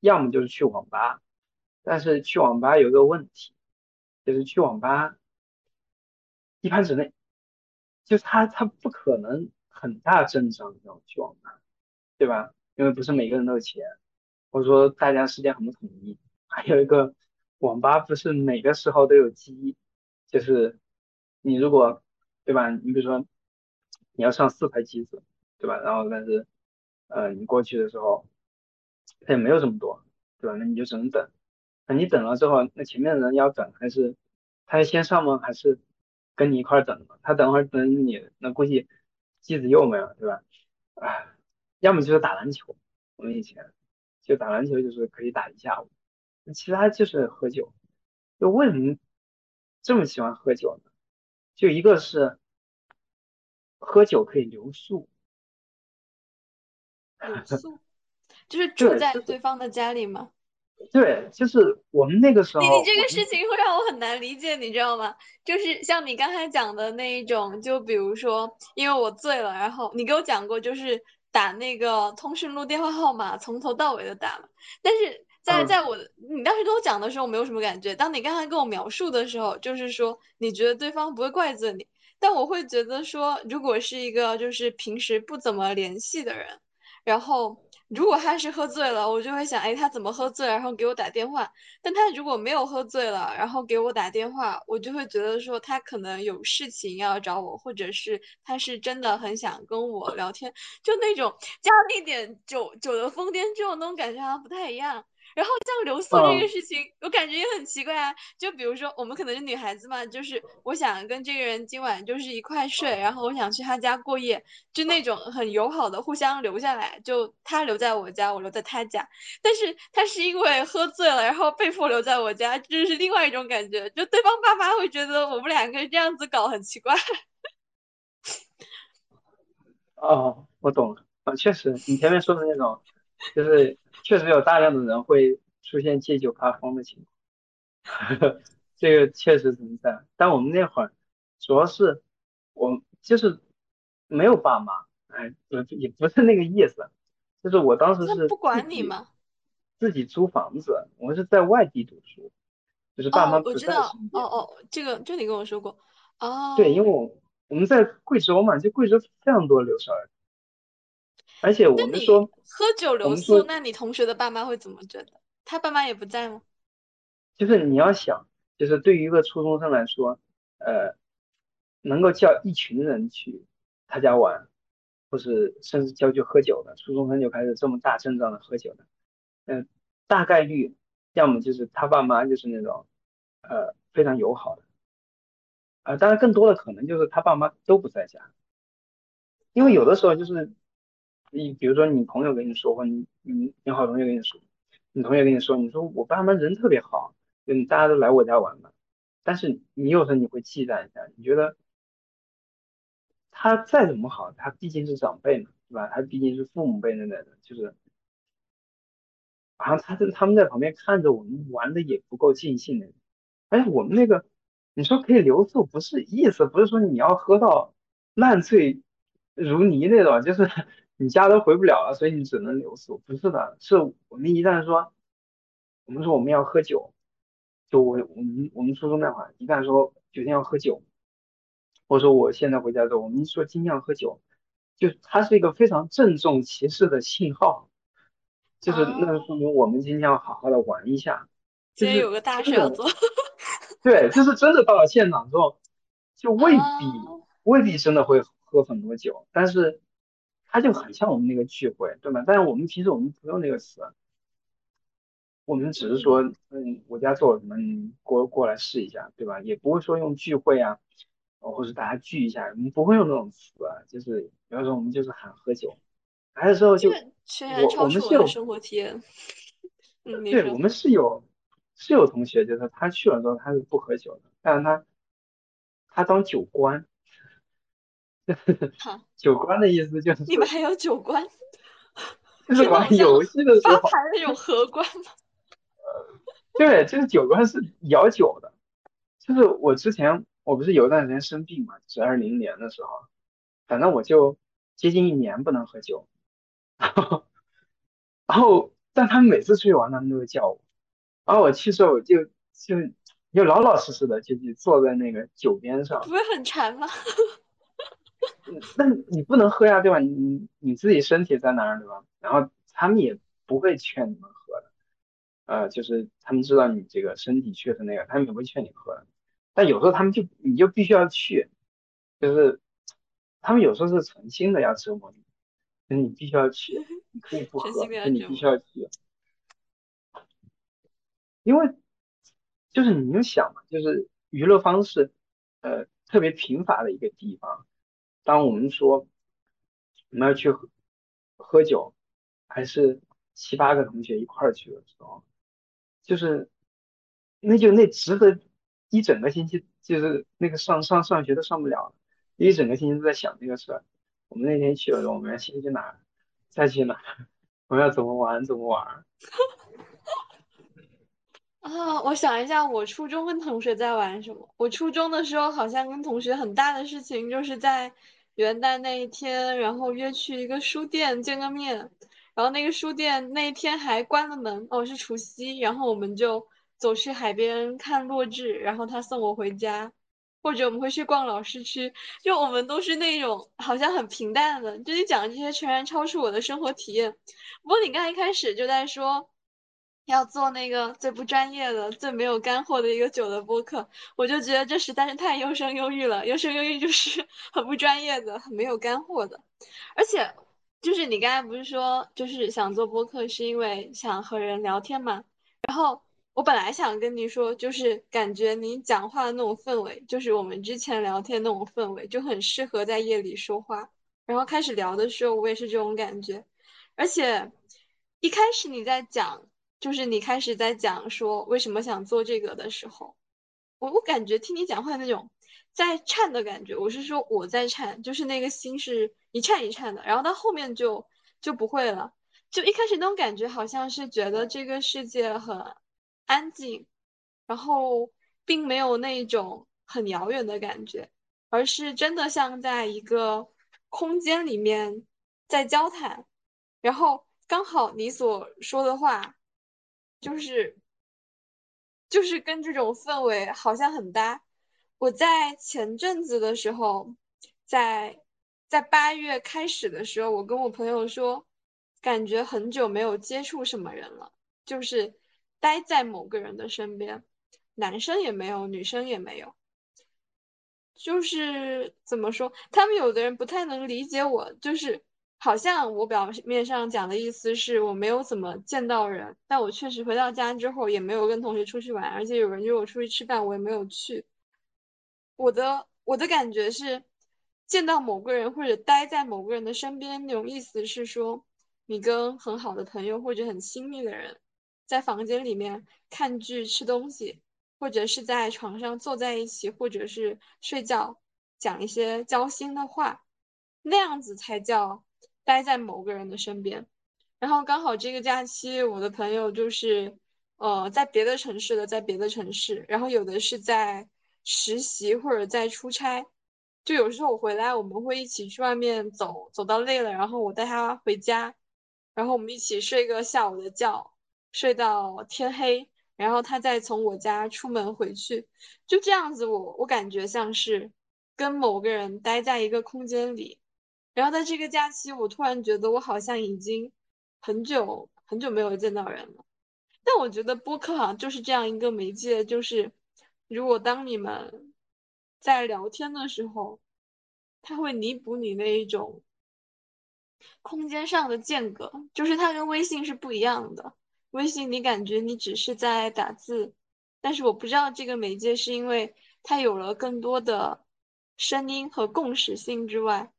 要么就是去网吧。但是去网吧有个问题，就是去网吧一盘之内，就他他不可能很大阵仗要去网吧，对吧？因为不是每个人都有钱，或者说大家时间很不统一。还有一个网吧不是每个时候都有机，就是你如果对吧？你比如说你要上四台机子，对吧？然后但是呃你过去的时候他也没有这么多，对吧？那你就只能等。那你等了之后，那前面的人要等，还是他先上吗？还是跟你一块等？他等会儿等你，那估计机子又没了，对吧？啊，要么就是打篮球，我们以前就打篮球，就是可以打一下午。其他就是喝酒。就为什么这么喜欢喝酒呢？就一个是喝酒可以留宿，留 宿就是住在对方的家里吗？对，就是我们那个时候，你这个事情会让我很难理解，你知道吗？就是像你刚才讲的那一种，就比如说，因为我醉了，然后你给我讲过，就是打那个通讯录电话号码，从头到尾的打嘛。但是在在我你当时跟我讲的时候，我没有什么感觉。当你刚才跟我描述的时候，就是说你觉得对方不会怪罪你，但我会觉得说，如果是一个就是平时不怎么联系的人，然后。如果他是喝醉了，我就会想，哎，他怎么喝醉，然后给我打电话。但他如果没有喝醉了，然后给我打电话，我就会觉得说他可能有事情要找我，或者是他是真的很想跟我聊天，就那种加了一点酒酒的疯癫这种那种感觉好像不太一样。然后这样留宿这个事情，我感觉也很奇怪啊。就比如说，我们可能是女孩子嘛，就是我想跟这个人今晚就是一块睡，然后我想去他家过夜，就那种很友好的互相留下来，就他留在我家，我留在他家。但是他是因为喝醉了，然后被迫留在我家，这是另外一种感觉。就对方爸妈会觉得我们两个这样子搞很奇怪。哦，我懂了啊，确实，你前面说的那种，就是确实有大量的人会出现借酒发疯的情况，这个确实存在。但我们那会儿主要是我就是没有爸妈，哎，不也不是那个意思，就是我当时是不管你吗？自己租房子，我是在外地读书，就是爸妈不在身边。哦哦，这个就你跟我说过。哦。对，因为我。我们在贵州嘛，就贵州非常多留守儿，而且我们说喝酒留宿，那你同学的爸妈会怎么觉得？他爸妈也不在吗？就是你要想，就是对于一个初中生来说，呃，能够叫一群人去他家玩，或是甚至叫去喝酒的，初中生就开始这么大阵仗的喝酒的，嗯，大概率要么就是他爸妈就是那种，呃，非常友好的。啊，当然更多的可能就是他爸妈都不在家，因为有的时候就是你比如说你朋友跟你说，或你你你好同学跟你说，你同学跟你说，你说我爸妈人特别好，嗯，大家都来我家玩嘛，但是你有时候你会忌惮一下，你觉得他再怎么好，他毕竟是长辈嘛，对吧？他毕竟是父母辈那代的，就是好像他在他们在旁边看着我们玩的也不够尽兴的，哎，我们那个。你说可以留宿，不是意思，不是说你要喝到烂醉如泥那种，就是你家都回不了了，所以你只能留宿，不是的，是我们一旦说，我们说我们要喝酒，就我我们我们初中那会儿，一旦说决定要喝酒，或者说我现在回家之后，我们说今天要喝酒，就它是一个非常郑重其事的信号，就是那说明我们今天要好好的玩一下，今天有个大事要做。对，就是真的到了现场之后，就未必未必真的会喝很多酒，但是它就很像我们那个聚会，对吗？但是我们其实我们不用那个词，我们只是说，嗯，我家做了什么，你过过来试一下，对吧？也不会说用聚会啊，或者大家聚一下，我们不会用那种词啊，就是有时候我们就是喊喝酒，来的时候就我我们是有生活体验，嗯，对，我们是有。是有同学，就是他去了之后他是不喝酒的，但是他他当酒官，酒官的意思就是你们还有酒官，就是玩游戏的时候还有荷官吗？对，就是酒官是摇酒的，就是我之前我不是有一段时间生病嘛，是二零年的时候，反正我就接近一年不能喝酒，然后然后但他们每次出去玩，他们都会叫我。然后我去时候我就就就老老实实的就去坐在那个酒边上，不会很馋吗？那你不能喝呀，对吧？你你自己身体在那儿，对吧？然后他们也不会劝你们喝的，呃，就是他们知道你这个身体确实那个，他们也不会劝你喝的。但有时候他们就你就必须要去，就是他们有时候是存心的要折磨你，就是你必须要去，你可以不喝，但你必须要去。因为就是你就想嘛，就是娱乐方式，呃，特别贫乏的一个地方。当我们说我们要去喝喝酒，还是七八个同学一块儿去的时候，就是那就那值得一整个星期，就是那个上上上学都上不了，一整个星期都在想那个事儿。我们那天去了，我们要先去哪儿，再去哪儿，我们要怎么玩，怎么玩。啊，我想一下，我初中跟同学在玩什么？我初中的时候好像跟同学很大的事情，就是在元旦那一天，然后约去一个书店见个面，然后那个书店那一天还关了门，哦，是除夕，然后我们就走去海边看落日，然后他送我回家，或者我们会去逛老市区，就我们都是那种好像很平淡的，就你讲的这些全然超出我的生活体验。不过你刚才一开始就在说。要做那个最不专业的、最没有干货的一个酒的播客，我就觉得这实在是太优生优育了。优生优育就是 很不专业的、很没有干货的。而且就是你刚才不是说，就是想做播客是因为想和人聊天嘛？然后我本来想跟你说，就是感觉你讲话的那种氛围，就是我们之前聊天那种氛围，就很适合在夜里说话。然后开始聊的时候，我也是这种感觉。而且一开始你在讲，就是你开始在讲说为什么想做这个的时候，我我感觉听你讲话那种。在颤的感觉，我是说我在颤，就是那个心是一颤一颤的，然后到后面就就不会了。就一开始那种感觉，好像是觉得这个世界很安静，然后并没有那种很遥远的感觉，而是真的像在一个空间里面在交谈。然后刚好你所说的话，就是就是跟这种氛围好像很搭。我在前阵子的时候，在在八月开始的时候，我跟我朋友说，感觉很久没有接触什么人了，就是待在某个人的身边，男生也没有，女生也没有，就是怎么说，他们有的人不太能理解我，就是好像我表面上讲的意思是我没有怎么见到人，但我确实回到家之后也没有跟同学出去玩，而且有人约我出去吃饭，我也没有去。我的我的感觉是，见到某个人或者待在某个人的身边，那种意思是说，你跟很好的朋友或者很亲密的人，在房间里面看剧、吃东西，或者是在床上坐在一起，或者是睡觉，讲一些交心的话，那样子才叫待在某个人的身边。然后刚好这个假期，我的朋友就是，呃，在别的城市的，在别的城市，然后有的是在。实习或者在出差，就有时候我回来，我们会一起去外面走，走到累了，然后我带他回家，然后我们一起睡个下午的觉，睡到天黑，然后他再从我家出门回去，就这样子，我我感觉像是跟某个人待在一个空间里，然后在这个假期，我突然觉得我好像已经很久很久没有见到人了，但我觉得播客好像就是这样一个媒介，就是。如果当你们在聊天的时候，它会弥补你那一种空间上的间隔，就是它跟微信是不一样的。微信你感觉你只是在打字，但是我不知道这个媒介是因为它有了更多的声音和共识性之外，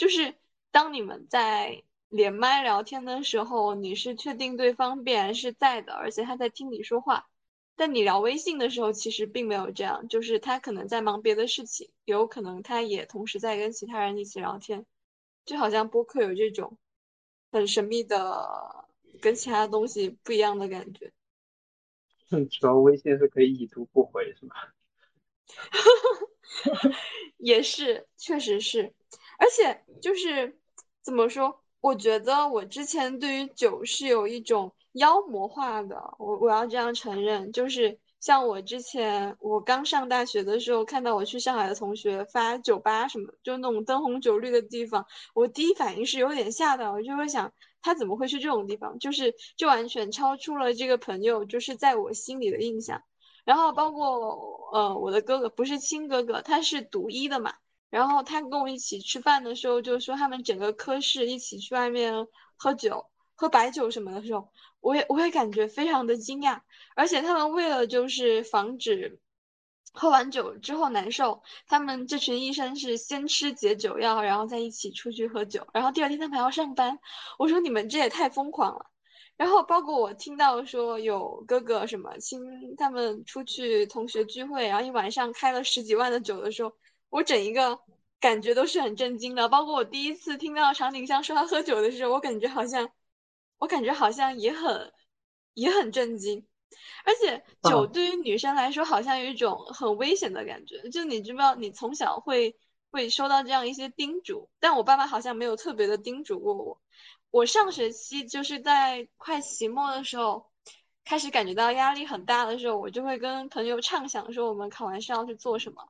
就是当你们在连麦聊天的时候，你是确定对方必然是在的，而且他在听你说话。但你聊微信的时候，其实并没有这样，就是他可能在忙别的事情，有可能他也同时在跟其他人一起聊天，就好像播客有这种很神秘的、跟其他东西不一样的感觉。主要微信是可以已读不回，是吗？也是，确实是，而且就是怎么说？我觉得我之前对于酒是有一种。妖魔化的，我我要这样承认，就是像我之前我刚上大学的时候，看到我去上海的同学发酒吧什么，就那种灯红酒绿的地方，我第一反应是有点吓到，我就会想他怎么会去这种地方，就是就完全超出了这个朋友就是在我心里的印象。然后包括呃我的哥哥不是亲哥哥，他是读医的嘛，然后他跟我一起吃饭的时候就说他们整个科室一起去外面喝酒。喝白酒什么的时候，我也我也感觉非常的惊讶，而且他们为了就是防止喝完酒之后难受，他们这群医生是先吃解酒药，然后再一起出去喝酒，然后第二天他们还要上班。我说你们这也太疯狂了。然后包括我听到说有哥哥什么亲他们出去同学聚会，然后一晚上开了十几万的酒的时候，我整一个感觉都是很震惊的。包括我第一次听到常景香说他喝酒的时候，我感觉好像。我感觉好像也很，也很震惊，而且酒对于女生来说好像有一种很危险的感觉。就你知不知道，你从小会会收到这样一些叮嘱，但我爸妈好像没有特别的叮嘱过我。我上学期就是在快期末的时候，开始感觉到压力很大的时候，我就会跟朋友畅想说我们考完试要去做什么。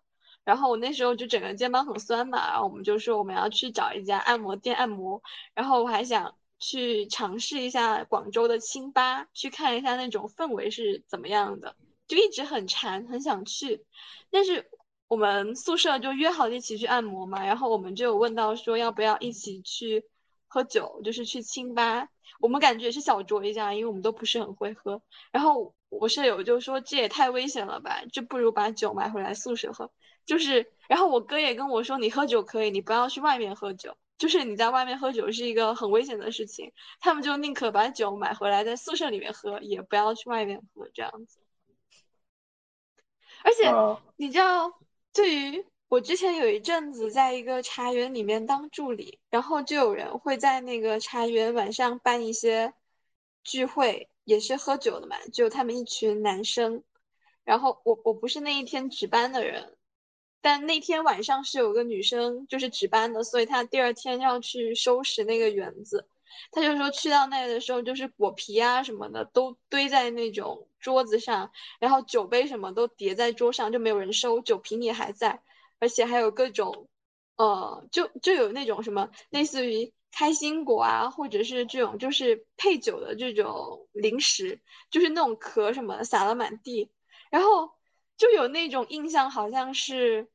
然后我那时候就整个肩膀很酸嘛，然后我们就说我们要去找一家按摩店按摩。然后我还想。去尝试一下广州的清吧，去看一下那种氛围是怎么样的，就一直很馋，很想去。但是我们宿舍就约好一起去按摩嘛，然后我们就有问到说要不要一起去喝酒，就是去清吧。我们感觉也是小酌一下，因为我们都不是很会喝。然后我舍友就说这也太危险了吧，就不如把酒买回来宿舍喝。就是，然后我哥也跟我说，你喝酒可以，你不要去外面喝酒。就是你在外面喝酒是一个很危险的事情，他们就宁可把酒买回来在宿舍里面喝，也不要去外面喝这样子。而且你知道，对于我之前有一阵子在一个茶园里面当助理，然后就有人会在那个茶园晚上办一些聚会，也是喝酒的嘛，就他们一群男生，然后我我不是那一天值班的人。但那天晚上是有个女生就是值班的，所以她第二天要去收拾那个园子。她就说去到那的时候，就是果皮啊什么的都堆在那种桌子上，然后酒杯什么都叠在桌上，就没有人收，酒瓶也还在，而且还有各种，呃，就就有那种什么类似于开心果啊，或者是这种就是配酒的这种零食，就是那种壳什么的撒了满地，然后。就有那种印象，好像是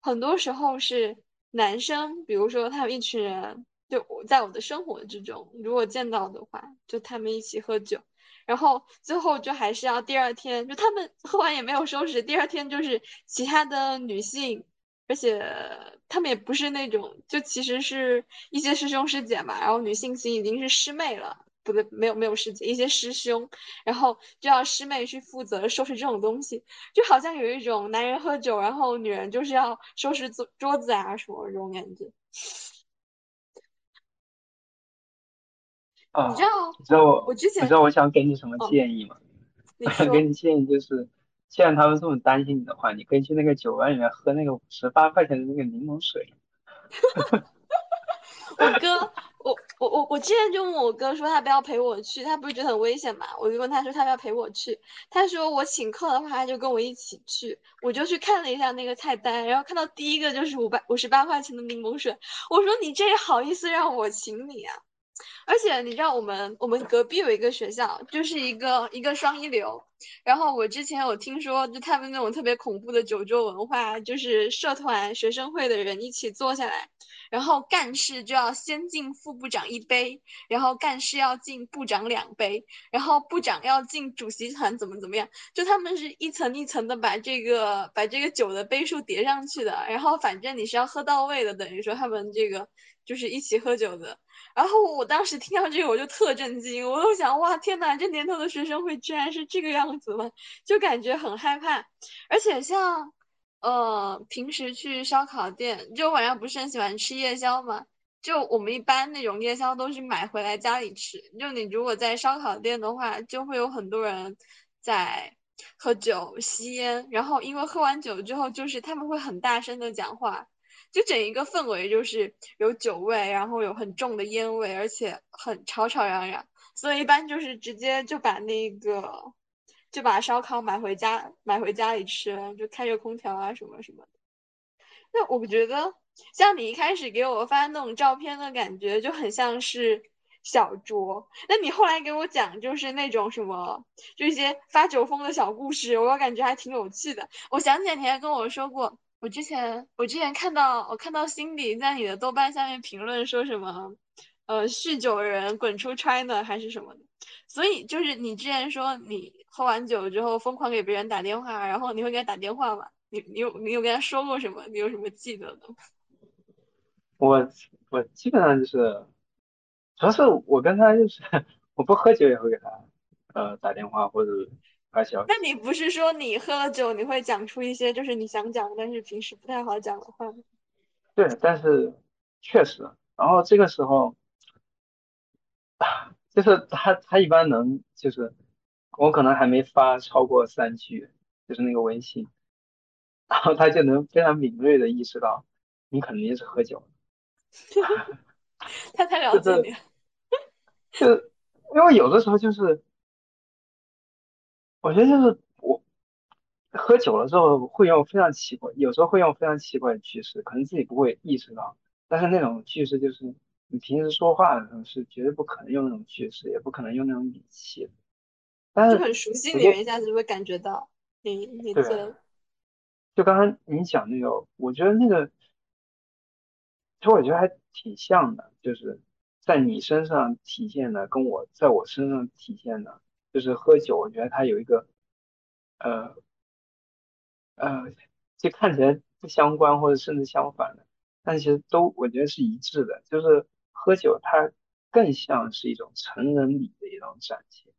很多时候是男生，比如说他们一群人，就我在我的生活之中，如果见到的话，就他们一起喝酒，然后最后就还是要第二天，就他们喝完也没有收拾，第二天就是其他的女性，而且他们也不是那种，就其实是一些师兄师姐嘛，然后女性型已经是师妹了。不对，没有没有师姐，一些师兄，然后就要师妹去负责收拾这种东西，就好像有一种男人喝酒，然后女人就是要收拾桌桌子啊什么这种感觉。啊，你知道？你知道我我之前你知道我想给你什么建议吗？我想 给你建议就是，既然他们这么担心你的话，你可以去那个酒吧里面喝那个十八块钱的那个柠檬水。我哥。我我我我之前就问我哥说他不要陪我去，他不是觉得很危险嘛？我就问他说他不要陪我去，他说我请客的话他就跟我一起去。我就去看了一下那个菜单，然后看到第一个就是五百五十八块钱的柠檬水，我说你这好意思让我请你啊？而且你知道我们我们隔壁有一个学校，就是一个一个双一流。然后我之前有听说，就他们那种特别恐怖的酒桌文化，就是社团学生会的人一起坐下来，然后干事就要先敬副部长一杯，然后干事要敬部长两杯，然后部长要敬主席团怎么怎么样，就他们是一层一层的把这个把这个酒的杯数叠上去的，然后反正你是要喝到位的，等于说他们这个就是一起喝酒的。然后我当时听到这个，我就特震惊，我都想，哇，天哪，这年头的学生会居然是这个样子吗？就感觉很害怕。而且像，呃，平时去烧烤店，就晚上不是很喜欢吃夜宵吗？就我们一般那种夜宵都是买回来家里吃。就你如果在烧烤店的话，就会有很多人在喝酒、吸烟，然后因为喝完酒之后，就是他们会很大声的讲话。就整一个氛围就是有酒味，然后有很重的烟味，而且很吵吵嚷嚷，所以一般就是直接就把那个就把烧烤买回家买回家里吃，就开着空调啊什么什么的。那我觉得像你一开始给我发那种照片的感觉就很像是小酌，那你后来给我讲就是那种什么就一些发酒疯的小故事，我感觉还挺有趣的。我想起来你还跟我说过。我之前我之前看到我看到辛迪在你的豆瓣下面评论说什么，呃，酗酒人滚出 China 还是什么的，所以就是你之前说你喝完酒之后疯狂给别人打电话，然后你会给他打电话吗？你你有你有跟他说过什么？你有什么记得的？我我基本上就是，主要是我跟他就是 我不喝酒也会给他呃打电话或者。那你不是说你喝了酒你会讲出一些就是你想讲但是平时不太好讲的话吗？对，但是确实，然后这个时候，就是他他一般能就是我可能还没发超过三句，就是那个微信，然后他就能非常敏锐的意识到你肯定是喝酒了。他太了解你了。就因为有的时候就是。我觉得就是我喝酒了之后会用非常奇怪，有时候会用非常奇怪的句式，可能自己不会意识到，但是那种句式就是你平时说话的时候是绝对不可能用那种句式，也不可能用那种语气。但是就很熟悉，你一下子就会感觉到你你对。就刚刚你讲那个，我觉得那个，其实我觉得还挺像的，就是在你身上体现的，跟我在我身上体现的，就是喝酒，我觉得它有一个，呃，呃，就看起来不相关或者甚至相反的，但其实都我觉得是一致的，就是喝酒它更像是一种成人礼的一种展现，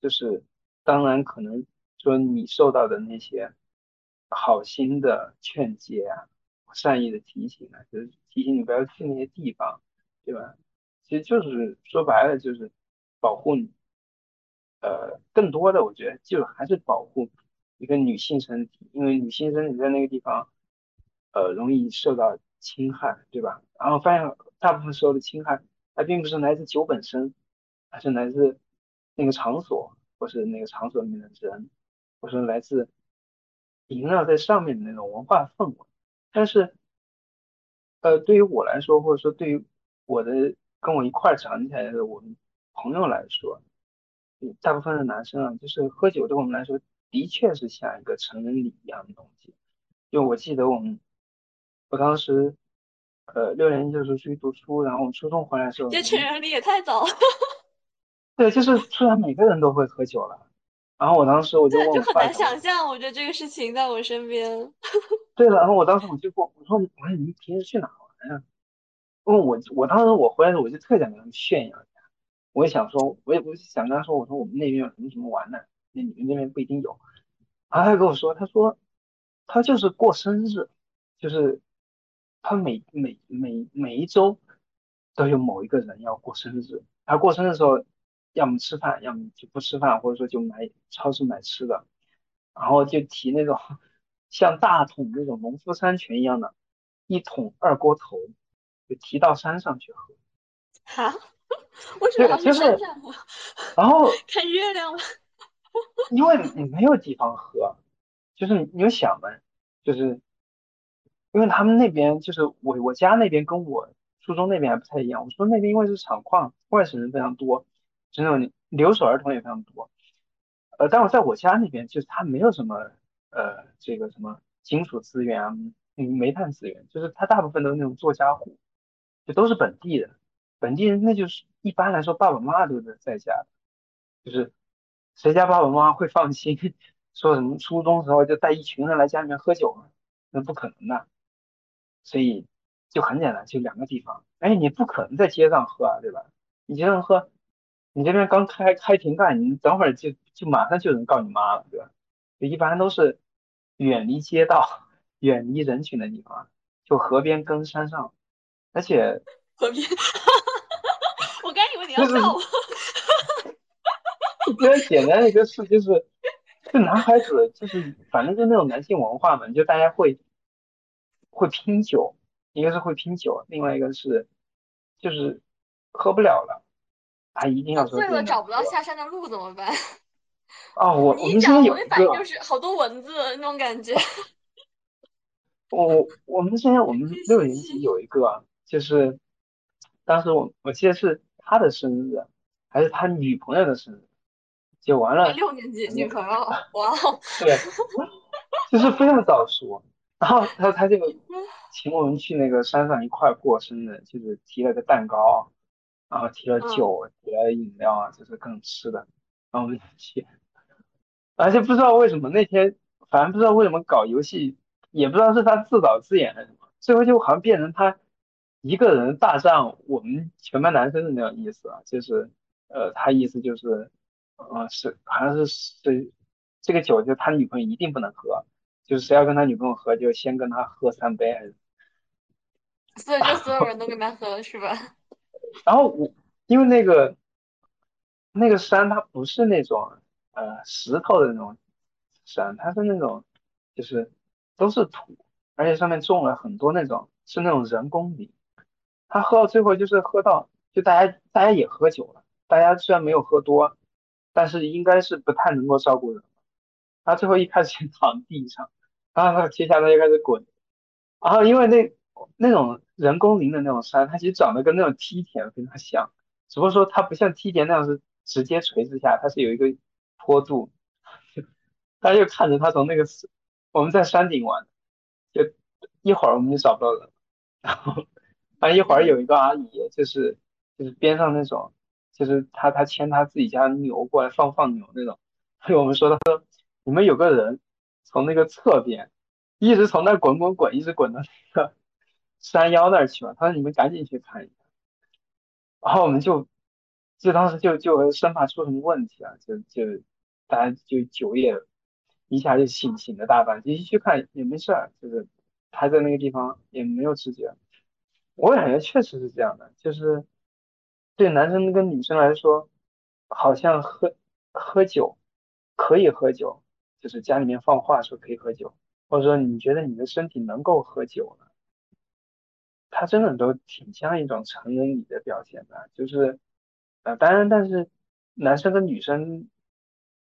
就是当然可能说你受到的那些好心的劝诫啊。善意的提醒啊，就是提醒你不要去那些地方，对吧？其实就是说白了就是保护你，呃，更多的我觉得就还是保护一个女性身体，因为女性身体在那个地方，呃，容易受到侵害，对吧？然后发现大部分时候的侵害，它并不是来自酒本身，而是来自那个场所，或是那个场所里面的人，或是来自萦绕在上面的那种文化氛围。但是，呃，对于我来说，或者说对于我的跟我一块儿长起来的我们朋友来说，大部分的男生啊，就是喝酒对我们来说，的确是像一个成人礼一样的东西。就我记得我们，我当时，呃，六年级的时候出去读书，然后我们初中回来的时候，这成人礼也太早了。对，就是突然每个人都会喝酒了。然后我当时我就问，就很难想象，我觉得这个事情在我身边。对了，然后我当时我就问，我说，我说你们平时去哪玩呀？因为我我当时我回来的时候，我就特想跟他们炫耀一下。我也想说，我也我想跟他说，我说我们那边有什么什么玩的，那你们那边不一定有。然后他跟我说，他说他就是过生日，就是他每每每每一周都有某一个人要过生日，他过生日的时候。要么吃饭，要么就不吃饭，或者说就买超市买吃的，然后就提那种像大桶那种农夫山泉一样的，一桶二锅头，就提到山上去喝。好？为什么要去山上喝？然后 看月亮吗？因为你没有地方喝，就是你有想嘛，就是因为他们那边就是我我家那边跟我初中那边还不太一样。我说那边因为是厂矿，外省人非常多。就那种留守儿童也非常多，呃，但我在我家那边，就是他没有什么呃这个什么金属资源啊，煤炭资源，就是他大部分都是那种做家户，就都是本地的，本地人那就是一般来说爸爸妈妈都是在家，就是谁家爸爸妈妈会放心说什么初中时候就带一群人来家里面喝酒呢？那不可能的，所以就很简单，就两个地方，哎，你不可能在街上喝啊，对吧？你街上喝。你这边刚开开庭干，你等会儿就就马上就能告你妈了，对吧？就一般都是远离街道、远离人群的地方，就河边跟山上，而且河边，为你要笑我。比较简单的一个事就是，就男孩子就是反正就那种男性文化嘛，就大家会会拼酒，一个是会拼酒，另外一个是就是喝不了了。啊一定要醉了找不到下山的路怎么办？哦，我我们这有一个就是好多蚊子那种感觉。我我们现在我们 六年级有一个，就是当时我我记得是他的生日，还是他女朋友的生日，就完了。六年级女朋友，哇哦！对，就是非常早熟。然后他他就请我们去那个山上一块过生日，就是提了个蛋糕。然后提了酒，提了饮料啊，就是各种吃的，然后我们去，而且不知道为什么那天，反正不知道为什么搞游戏，也不知道是他自导自演还是什么，最后就好像变成他一个人大战我们全班男生的那种意思啊，就是，呃，他意思就是，呃，是好像是是这个酒就他女朋友一定不能喝，就是谁要跟他女朋友喝，就先跟他喝三杯还是，所以就所有人都跟他喝是吧？然后我因为那个那个山它不是那种呃石头的那种山，它是那种就是都是土，而且上面种了很多那种是那种人工林。他喝到最后就是喝到就大家大家也喝酒了，大家虽然没有喝多，但是应该是不太能够照顾人。他最后一开始先 躺地上，然后他接下来就开始滚，然后因为那那种。人工林的那种山，它其实长得跟那种梯田非常像，只不过说它不像梯田那样是直接垂直下，它是有一个坡度。大家就看着他从那个，我们在山顶玩，就一会儿我们就找不到人，然后，啊一会儿有一个阿姨，就是就是边上那种，就是他他牵他自己家牛过来放放牛那种。所 以我们说，他说你们有个人从那个侧边一直从那滚滚滚，一直滚到那个山腰那儿去了。他说你们赶紧去看一下。然后我们就就当时就就生怕出什么问题啊，就就大家就酒也一下就醒醒了大半，一去看也没事儿，就是他在那个地方也没有知觉。我感觉确实是这样的，就是对男生跟女生来说，好像喝喝酒可以喝酒，就是家里面放话说可以喝酒，或者说你觉得你的身体能够喝酒了，他真的都挺像一种成人礼的表现的，就是呃，当然，但是男生跟女生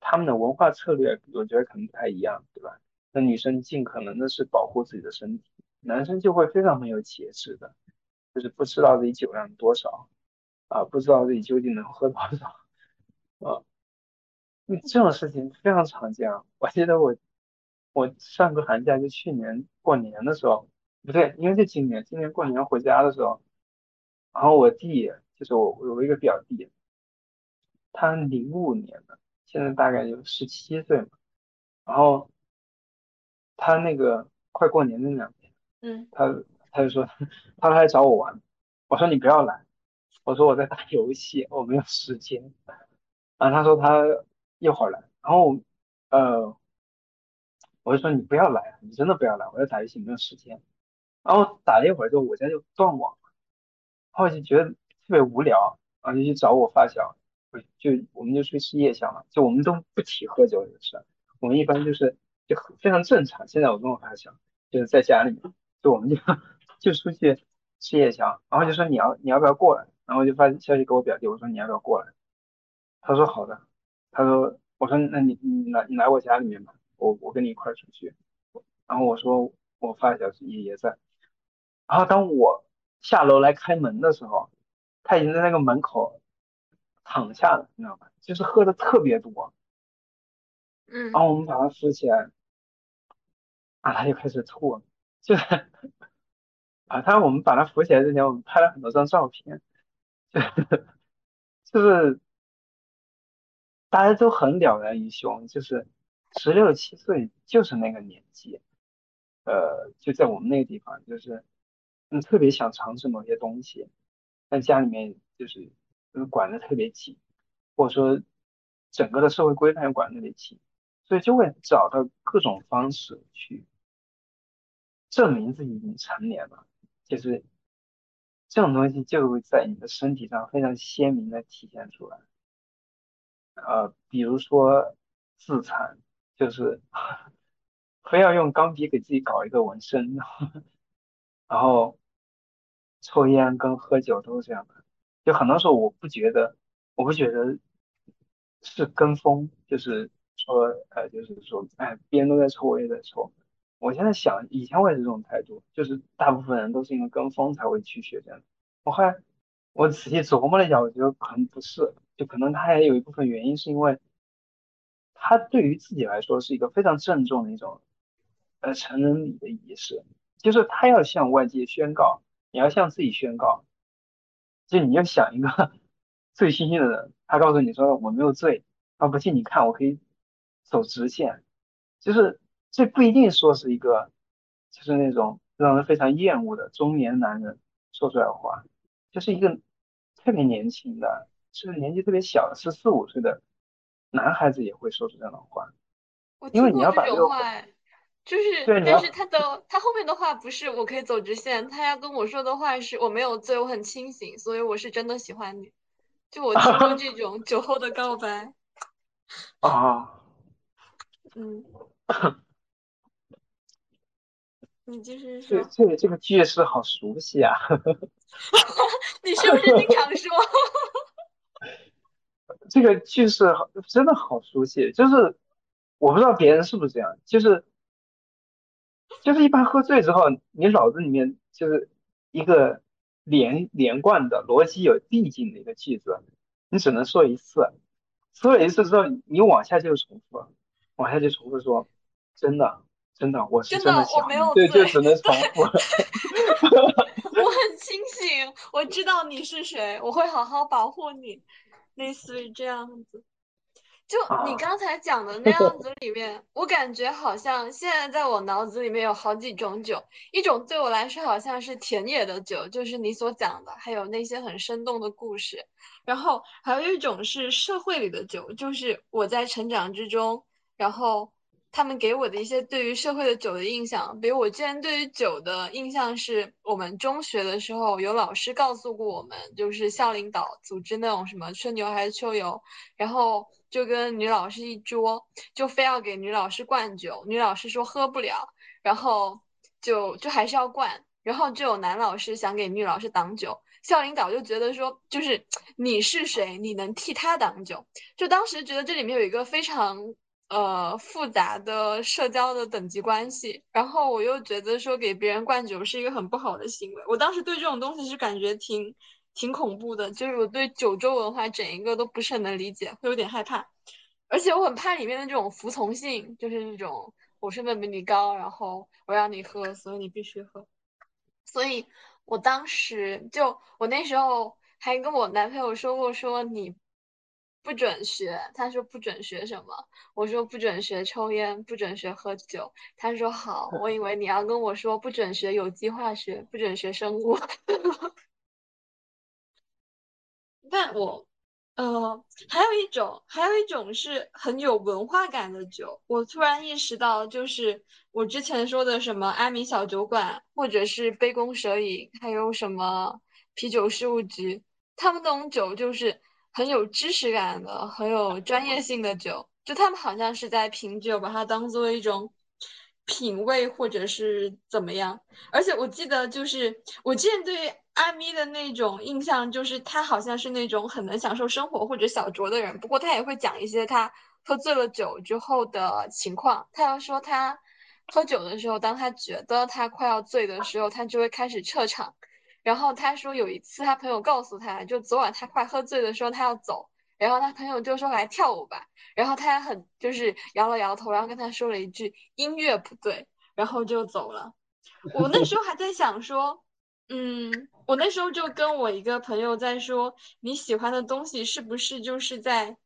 他们的文化策略，我觉得可能不太一样，对吧？那女生尽可能的是保护自己的身体，男生就会非常没有节制的。就是不知道自己酒量多少啊，不知道自己究竟能喝多少啊，这种事情非常常见。我记得我我上个寒假就去年过年的时候，不对，应该是今年，今年过年回家的时候，然后我弟就是我有一个表弟，他零五年的，现在大概有十七岁嘛，然后他那个快过年那两天，嗯，他。他就说，他来找我玩，我说你不要来，我说我在打游戏，我没有时间。然后他说他一会儿来，然后呃，我就说你不要来，你真的不要来，我在打游戏没有时间。然后打了一会儿之后，我家就断网了，然后就觉得特别无聊，然后就去找我发小，就我们就去吃夜宵嘛，就我们都不提喝酒的事，我们一般就是就非常正常。现在我跟我发小就是在家里面，就我们就。就出去吃夜宵，然后就说你要你要不要过来，然后就发消息给我表弟，我说你要不要过来，他说好的，他说我说那你你来你来我家里面吧，我我跟你一块出去，然后我说我发小也也在，然后当我下楼来开门的时候，他已经在那个门口躺下了，你知道吧？就是喝的特别多，嗯，然后我们把他扶起来，啊，他就开始吐了，就是。啊，他我们把他扶起来之前，我们拍了很多张照片，就是大家都很了然于胸，就是十六七岁就是那个年纪，呃，就在我们那个地方，就是嗯特别想尝试某些东西，但家里面就是就是管的特别紧，或者说整个的社会规范管的特别紧，所以就会找到各种方式去证明自己已经成年了。就是这种东西就会在你的身体上非常鲜明的体现出来，呃，比如说自残，就是 非要用钢笔给自己搞一个纹身，然后抽烟跟喝酒都是这样的，就很多时候我不觉得，我不觉得是跟风，就是说，呃，就是说，哎，别人都在抽，我也在抽。我现在想，以前我也是这种态度，就是大部分人都是因为跟风才会去学这样。我后来我仔细琢磨了一下，我觉得可能不是，就可能他也有一部分原因是因为他对于自己来说是一个非常郑重的一种呃成人礼的仪式，就是他要向外界宣告，你要向自己宣告，就你要想一个醉醺醺的人，他告诉你说我没有醉，他不信你看我可以走直线，就是。这不一定说是一个，就是那种让人非常厌恶的中年男人说出来的话，就是一个特别年轻的，是年纪特别小的十四五岁的男孩子也会说出这样的话。因为你要把这个话，就是，但是他的他后面的话不是我可以走直线，他要跟我说的话是我没有醉，我很清醒，所以我是真的喜欢你。就我听过这 种酒后的告白。啊。嗯。你就是说，这这这个句式好熟悉啊！你是不是经常说？这个句式好，真的好熟悉。就是我不知道别人是不是这样，就是就是一般喝醉之后，你脑子里面就是一个连连贯的逻辑有递进的一个句子，你只能说一次，说了一次之后，你往下就重复，往下就重复说，真的。真的，我是真的想，对，就只能重复。我很清醒，我知道你是谁，我会好好保护你，类似于这样子。就你刚才讲的 那样子里面，我感觉好像现在在我脑子里面有好几种酒，一种对我来说好像是田野的酒，就是你所讲的，还有那些很生动的故事。然后还有一种是社会里的酒，就是我在成长之中，然后。他们给我的一些对于社会的酒的印象，比如我之前对于酒的印象是，我们中学的时候有老师告诉过我们，就是校领导组织那种什么春游还是秋游，然后就跟女老师一桌，就非要给女老师灌酒，女老师说喝不了，然后就就还是要灌，然后就有男老师想给女老师挡酒，校领导就觉得说，就是你是谁，你能替他挡酒？就当时觉得这里面有一个非常。呃，复杂的社交的等级关系，然后我又觉得说给别人灌酒是一个很不好的行为。我当时对这种东西是感觉挺挺恐怖的，就是我对九州文化整一个都不是很能理解，会有点害怕，而且我很怕里面的这种服从性，就是那种我身份比你高，然后我让你喝，所以你必须喝。所以我当时就我那时候还跟我男朋友说过，说你。不准学，他说不准学什么？我说不准学抽烟，不准学喝酒。他说好，我以为你要跟我说不准学有机化学，不准学生物。但我，呃，还有一种，还有一种是很有文化感的酒。我突然意识到，就是我之前说的什么阿米小酒馆，或者是杯弓蛇影，还有什么啤酒事务局，他们那种酒就是。很有知识感的、很有专业性的酒，就他们好像是在品酒，把它当做一种品味或者是怎么样。而且我记得，就是我之前对阿咪的那种印象，就是他好像是那种很能享受生活或者小酌的人。不过他也会讲一些他喝醉了酒之后的情况。他要说他喝酒的时候，当他觉得他快要醉的时候，他就会开始撤场。然后他说有一次他朋友告诉他就昨晚他快喝醉的时候他要走，然后他朋友就说来跳舞吧，然后他很就是摇了摇头，然后跟他说了一句音乐不对，然后就走了。我那时候还在想说，嗯，我那时候就跟我一个朋友在说，你喜欢的东西是不是就是在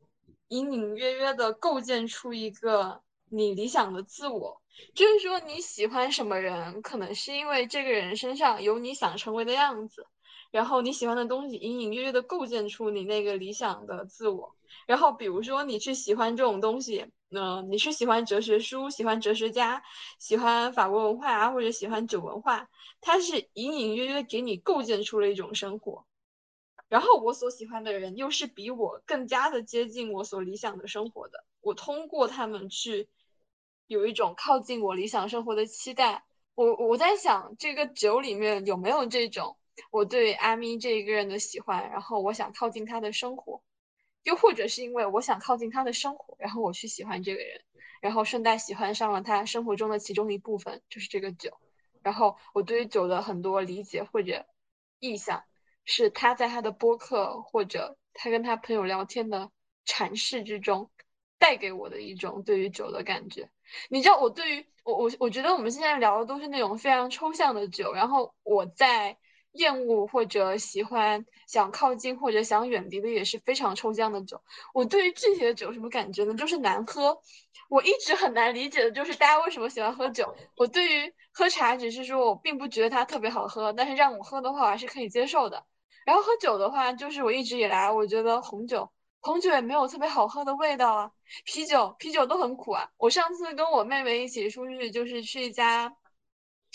隐隐约约的构建出一个你理想的自我？就是说你喜欢什么人，可能是因为这个人身上有你想成为的样子，然后你喜欢的东西隐隐约约的构建出你那个理想的自我。然后比如说你去喜欢这种东西，嗯，你是喜欢哲学书，喜欢哲学家，喜欢法国文化啊，或者喜欢酒文化，它是隐隐约约给你构建出了一种生活。然后我所喜欢的人又是比我更加的接近我所理想的生活的，我通过他们去。有一种靠近我理想生活的期待，我我在想这个酒里面有没有这种我对阿咪这一个人的喜欢，然后我想靠近他的生活，又或者是因为我想靠近他的生活，然后我去喜欢这个人，然后顺带喜欢上了他生活中的其中一部分，就是这个酒，然后我对于酒的很多理解或者意向，是他在他的播客或者他跟他朋友聊天的阐释之中带给我的一种对于酒的感觉。你知道我对于我我我觉得我们现在聊的都是那种非常抽象的酒，然后我在厌恶或者喜欢想靠近或者想远离的也是非常抽象的酒。我对于具体的酒什么感觉呢？就是难喝。我一直很难理解的就是大家为什么喜欢喝酒。我对于喝茶只是说我并不觉得它特别好喝，但是让我喝的话我还是可以接受的。然后喝酒的话，就是我一直以来我觉得红酒。红酒也没有特别好喝的味道啊，啤酒啤酒都很苦啊。我上次跟我妹妹一起出去，就是去一家，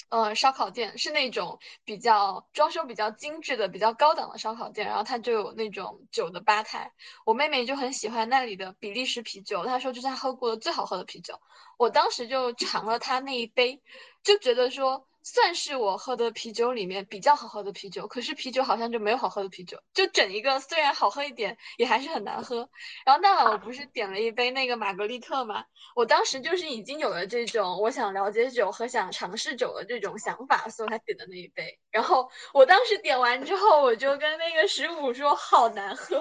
呃，烧烤店，是那种比较装修比较精致的、比较高档的烧烤店，然后它就有那种酒的吧台。我妹妹就很喜欢那里的比利时啤酒，她说这是她喝过的最好喝的啤酒。我当时就尝了她那一杯，就觉得说。算是我喝的啤酒里面比较好喝的啤酒，可是啤酒好像就没有好喝的啤酒，就整一个虽然好喝一点，也还是很难喝。然后那晚我不是点了一杯那个玛格丽特吗？我当时就是已经有了这种我想了解酒和想尝试酒的这种想法，所以才点的那一杯。然后我当时点完之后，我就跟那个十五说好难喝，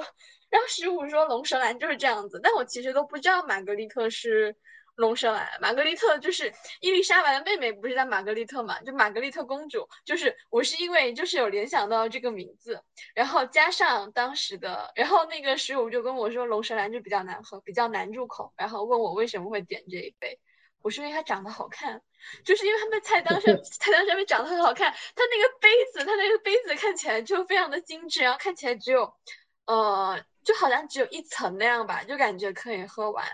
然后十五说龙舌兰就是这样子，但我其实都不知道玛格丽特是。龙舌兰。玛格丽特就是伊丽莎白的妹妹，不是叫玛格丽特嘛？就玛格丽特公主，就是我是因为就是有联想到这个名字，然后加上当时的，然后那个十五就跟我说龙舌兰就比较难喝，比较难入口，然后问我为什么会点这一杯。我是因为它长得好看，就是因为它们菜单上 菜单上面长得很好看。它那个杯子，它那个杯子看起来就非常的精致，然后看起来只有，呃，就好像只有一层那样吧，就感觉可以喝完。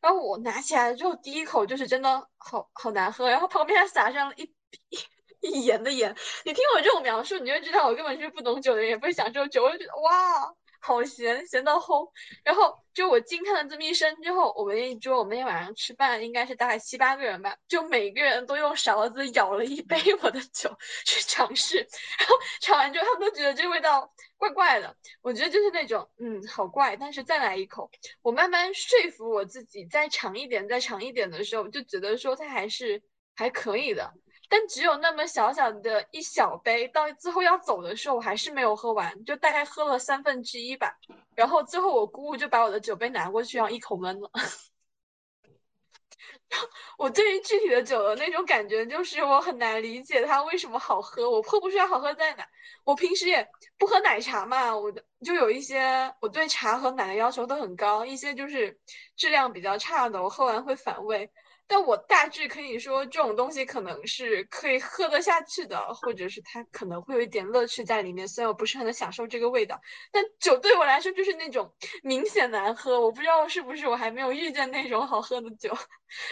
然后我拿起来之后，第一口就是真的好好难喝，然后旁边还撒上了一 一盐的盐。你听我这种描述，你就知道我根本就是不懂酒的人，也不会享受酒。我就觉得哇。好咸，咸到齁。然后就我惊叹了这么一声之后，我们那一桌，我们那天晚上吃饭应该是大概七八个人吧，就每个人都用勺子舀了一杯我的酒 去尝试。然后尝完之后，他们都觉得这味道怪怪的。我觉得就是那种，嗯，好怪。但是再来一口，我慢慢说服我自己，再尝一点，再尝一点的时候，就觉得说它还是还可以的。但只有那么小小的一小杯，到最后要走的时候，我还是没有喝完，就大概喝了三分之一吧。然后最后我姑姑就把我的酒杯拿过去，然后一口闷了。我对于具体的酒的那种感觉，就是我很难理解它为什么好喝，我喝不出来好喝在哪。我平时也不喝奶茶嘛，我就有一些我对茶和奶的要求都很高，一些就是质量比较差的，我喝完会反胃。但我大致可以说，这种东西可能是可以喝得下去的，或者是它可能会有一点乐趣在里面。虽然我不是很能享受这个味道，但酒对我来说就是那种明显难喝。我不知道是不是我还没有遇见那种好喝的酒，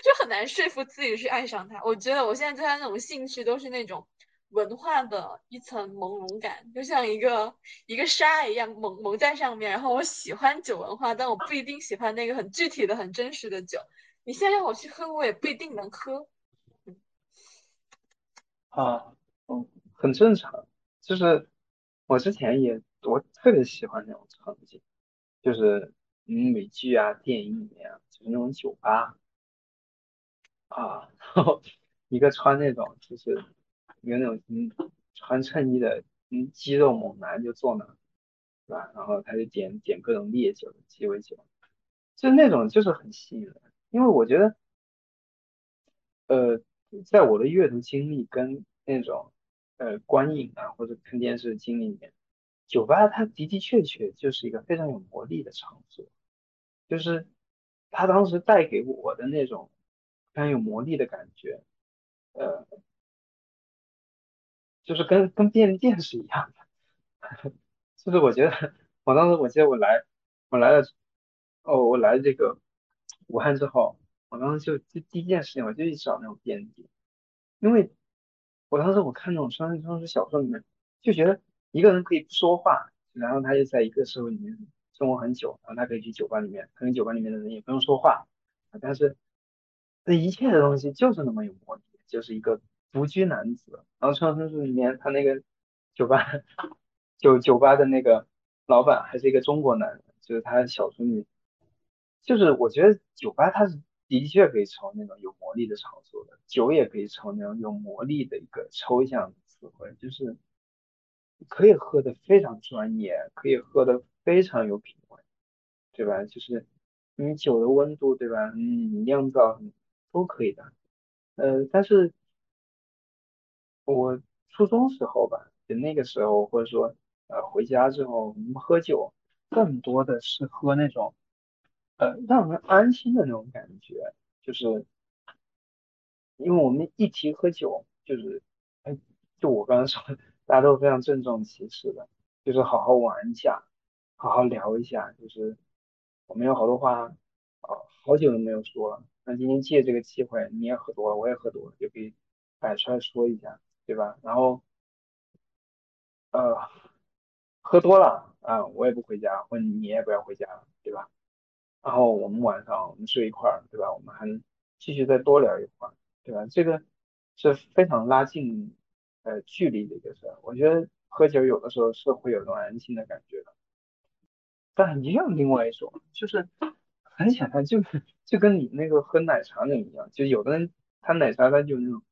就很难说服自己去爱上它。我觉得我现在对它那种兴趣都是那种文化的一层朦胧感，就像一个一个沙一样蒙蒙在上面。然后我喜欢酒文化，但我不一定喜欢那个很具体的、很真实的酒。你现在让我去喝，我也不一定能喝。啊，嗯，很正常。就是我之前也，我特别喜欢那种场景，就是嗯，美剧啊、电影里面啊，就是那种酒吧啊，然后一个穿那种就是一个那种嗯穿衬衣的嗯肌肉猛男就坐那，是吧？然后他就点点各种烈酒、鸡尾酒，就那种就是很吸引人。因为我觉得，呃，在我的阅读经历跟那种呃观影啊或者看电视经历里面，酒吧它的的确确就是一个非常有魔力的场所，就是它当时带给我的那种非常有魔力的感觉，呃，就是跟跟便利店是一样的，就是我觉得我当时我记得我来我来了哦我来这个。武汉之后，我当时就就第一件事情，我就去找那种便利店，因为我当时我看那种穿穿书小说里面，就觉得一个人可以不说话，然后他就在一个社会里面生活很久，然后他可以去酒吧里面，可能酒吧里面的人也不用说话，但是这一切的东西就是那么有魔力，就是一个独居男子，然后穿书里面他那个酒吧酒酒吧的那个老板还是一个中国男人，就是他小说里。就是我觉得酒吧它是的确可以成为那种有魔力的场所的，酒也可以成为那种有魔力的一个抽象词汇，就是可以喝的非常专业，可以喝的非常有品味，对吧？就是你酒的温度，对吧？嗯，酿造都可以的。呃，但是我初中时候吧，就那个时候，或者说呃回家之后，我们喝酒更多的是喝那种。呃，让人安心的那种感觉，就是因为我们一提喝酒，就是，哎，就我刚刚说，大家都非常郑重其事的，就是好好玩一下，好好聊一下，就是我们有好多话，啊，好久都没有说了，那今天借这个机会，你也喝多了，我也喝多了，就可以摆出来说一下，对吧？然后，呃，喝多了啊，我也不回家，或者你也不要回家了，对吧？然后我们晚上我们睡一块儿，对吧？我们还能继续再多聊一会儿，对吧？这个是非常拉近呃距离的一个事儿。我觉得喝酒有的时候是会有种安心的感觉的，但一样另外一种就是很简单，就就跟你那个喝奶茶那一样，就有的人他奶茶他就那种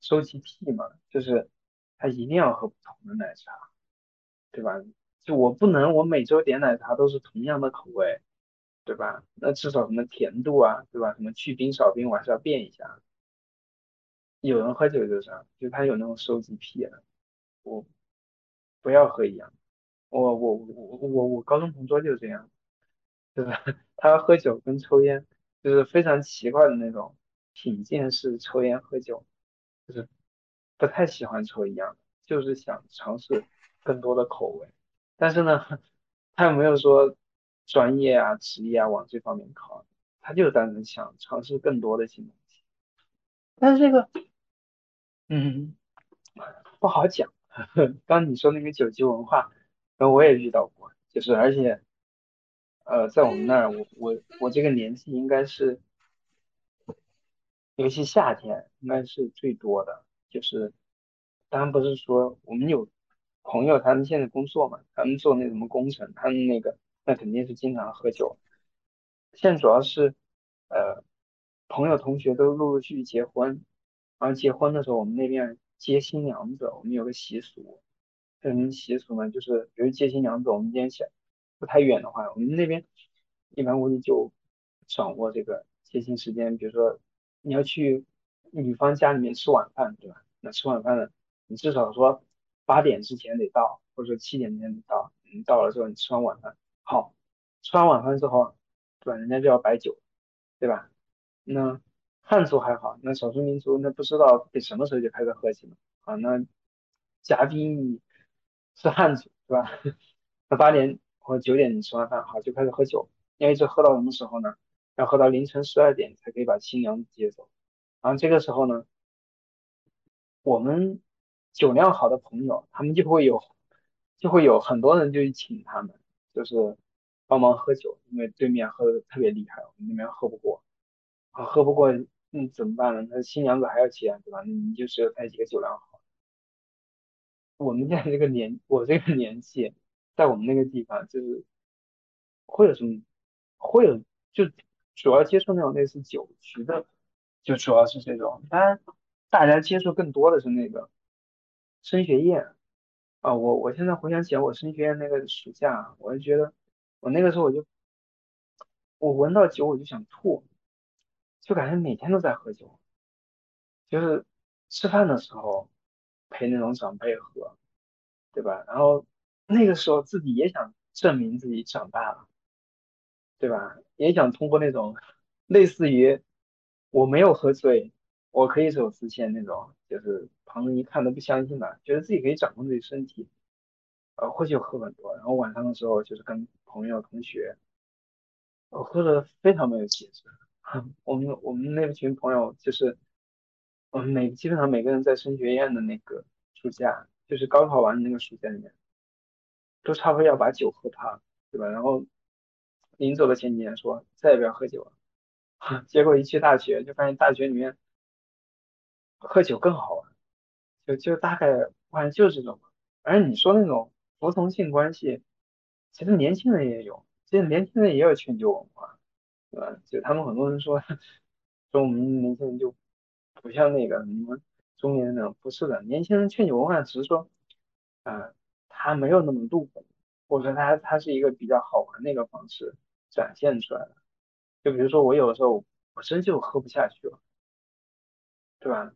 收集癖嘛，就是他一定要喝不同的奶茶，对吧？就我不能我每周点奶茶都是同样的口味。对吧？那至少什么甜度啊，对吧？什么去冰少冰，我还是要变一下。有人喝酒就是，就他有那种收集癖啊，我不要喝一样。我我我我我高中同桌就这样，对吧 他喝酒跟抽烟就是非常奇怪的那种品鉴式抽烟喝酒，就是不太喜欢抽一样，就是想尝试更多的口味。但是呢，他又没有说专业啊、职业啊往这方面靠，他就是单纯想尝试更多的新东西。但是这个，嗯，不好讲。刚你说那个九级文化。然后我也遇到过，就是而且，呃，在我们那儿，我我我这个年纪应该是，尤其夏天应该是最多的。就是，当然不是说我们有朋友，他们现在工作嘛，他们做那什么工程，他们那个那肯定是经常喝酒。现在主要是，呃，朋友同学都陆陆续续结婚，然后结婚的时候，我们那边接新娘子，我们有个习俗。什么习俗呢？就是比如接新娘子，我们今天想不太远的话，我们那边一般估计就掌握这个接亲时间。比如说你要去女方家里面吃晚饭，对吧？那吃晚饭呢，你至少说八点之前得到，或者说七点之前得到。你到了之后，你吃完晚饭，好，吃完晚饭之后，对吧？人家就要摆酒，对吧？那汉族还好，那少数民族那不知道得什么时候就开始喝起了啊。那嘉宾。是汉族，对吧？那八点或九点吃完饭，好就开始喝酒，要一直喝到什么时候呢？要喝到凌晨十二点才可以把新娘接走。然后这个时候呢，我们酒量好的朋友，他们就会有，就会有很多人就去请他们，就是帮忙喝酒，因为对面喝的特别厉害，我们那边喝不过，啊，喝不过，嗯，怎么办呢？那新娘子还要接，对吧？你就只有带几个酒量好。我们现在这个年，我这个年纪，在我们那个地方，就是会有什么，会有就主要接触那种类似酒局的，就主要是这种。当然，大家接触更多的是那个升学宴啊。我我现在回想起来，我升学宴那个暑假，我就觉得我那个时候我就我闻到酒我就想吐，就感觉每天都在喝酒，就是吃饭的时候。陪那种长辈喝，对吧？然后那个时候自己也想证明自己长大了，对吧？也想通过那种 类似于我没有喝醉，我可以走直线那种，就是旁人一看都不相信的，觉得自己可以掌控自己身体，呃，喝酒喝很多，然后晚上的时候就是跟朋友同学，我喝的非常没有节制。我们我们那群朋友就是。我们每基本上每个人在升学宴的那个暑假，就是高考完的那个暑假里面，都差不多要把酒喝趴，对吧？然后临走的前几天说再也不要喝酒了，结果一去大学就发现大学里面喝酒更好玩，就就大概反正就是这种。而你说那种服从性关系，其实年轻人也有，其实年轻人也有劝酒文化，对吧？就他们很多人说说我们年轻人就。不像那个你们中年人那种，不是的，年轻人劝酒文化只是说，呃，他没有那么露骨，或者说他他是一个比较好玩的一个方式展现出来的。就比如说我有的时候我真就喝不下去了，对吧？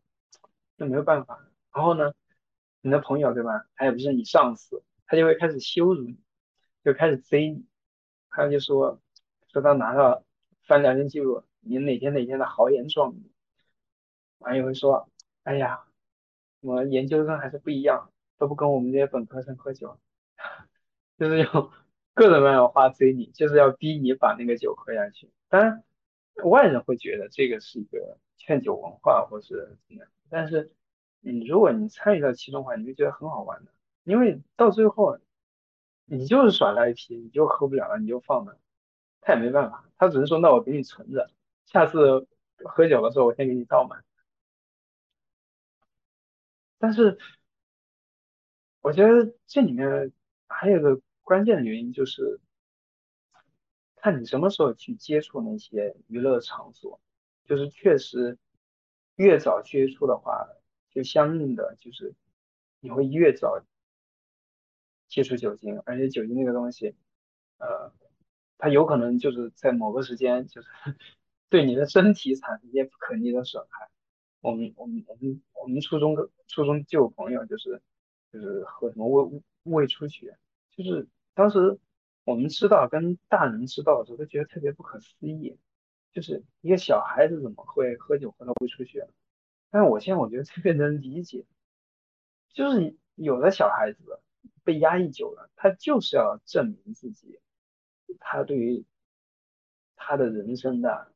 那没有办法。然后呢，你的朋友对吧？他也不是你上司，他就会开始羞辱你，就开始追你，他就说说他拿到翻聊天记录，你哪天哪天的豪言壮语。还有人说，哎呀，我们研究生还是不一样，都不跟我们这些本科生喝酒，就是用各种各样的话追你，就是要逼你把那个酒喝下去。当然，外人会觉得这个是一个劝酒文化，或是怎么样。但是，你如果你参与到其中的话，你就觉得很好玩的，因为到最后，你就是耍赖皮，你就喝不了了，你就放那，他也没办法，他只能说那我给你存着，下次喝酒的时候我先给你倒满。但是，我觉得这里面还有个关键的原因，就是看你什么时候去接触那些娱乐场所。就是确实越早接触的话，就相应的就是你会越早接触酒精，而且酒精这个东西，呃，它有可能就是在某个时间，就是 对你的身体产生一些不可逆的损害。我们我们我们我们初中初中就有朋友就是就是喝什么胃胃出血，就是当时我们知道跟大人知道的时候都觉得特别不可思议，就是一个小孩子怎么会喝酒喝到胃出血？但是我现在我觉得特别能理解，就是有的小孩子被压抑久了，他就是要证明自己，他对于他的人生的、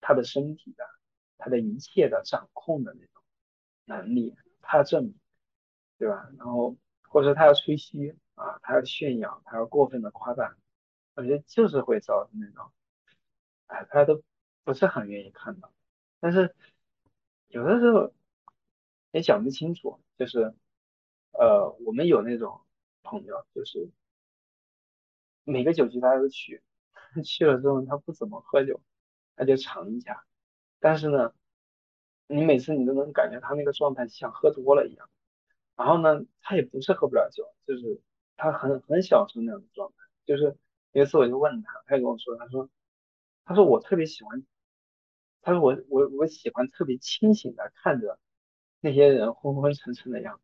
他的身体的。他的一切的掌控的那种能力，他要证明，对吧？然后或者说他要吹嘘啊，他要炫耀，他要过分的夸大，我觉得就是会造成那种，哎，大家都不是很愿意看到。但是有的时候也讲不清楚，就是呃，我们有那种朋友，就是每个酒局他都去，去了之后他不怎么喝酒，他就尝一下。但是呢，你每次你都能感觉他那个状态像喝多了一样，然后呢，他也不是喝不了酒，就是他很很享受那样的状态。就是有一次我就问他，他就跟我说，他说，他说我特别喜欢，他说我我我喜欢特别清醒的看着那些人昏昏沉沉的样子。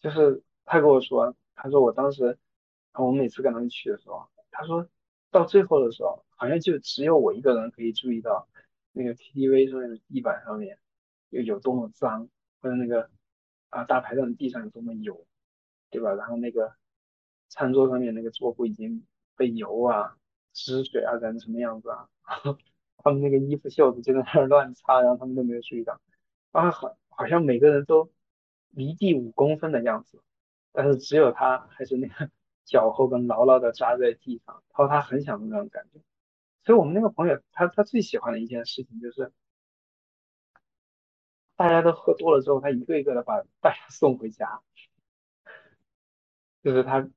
就是他跟我说，他说我当时，我每次跟他们去的时候，他说到最后的时候，好像就只有我一个人可以注意到。那个 KTV 上面的地板上面有有多么脏，或者那个啊大排档的地上有多么油，对吧？然后那个餐桌上面那个桌布已经被油啊、汁水啊染成什么样子啊？他们那个衣服袖子就在那儿乱擦，然后他们都没有注意到，啊，好，好像每个人都离地五公分的样子，但是只有他还是那个 脚后跟牢牢的扎在地上，他说他很享受那种感觉。所以我们那个朋友，他他最喜欢的一件事情就是，大家都喝多了之后，他一个一个的把大家送回家。就是他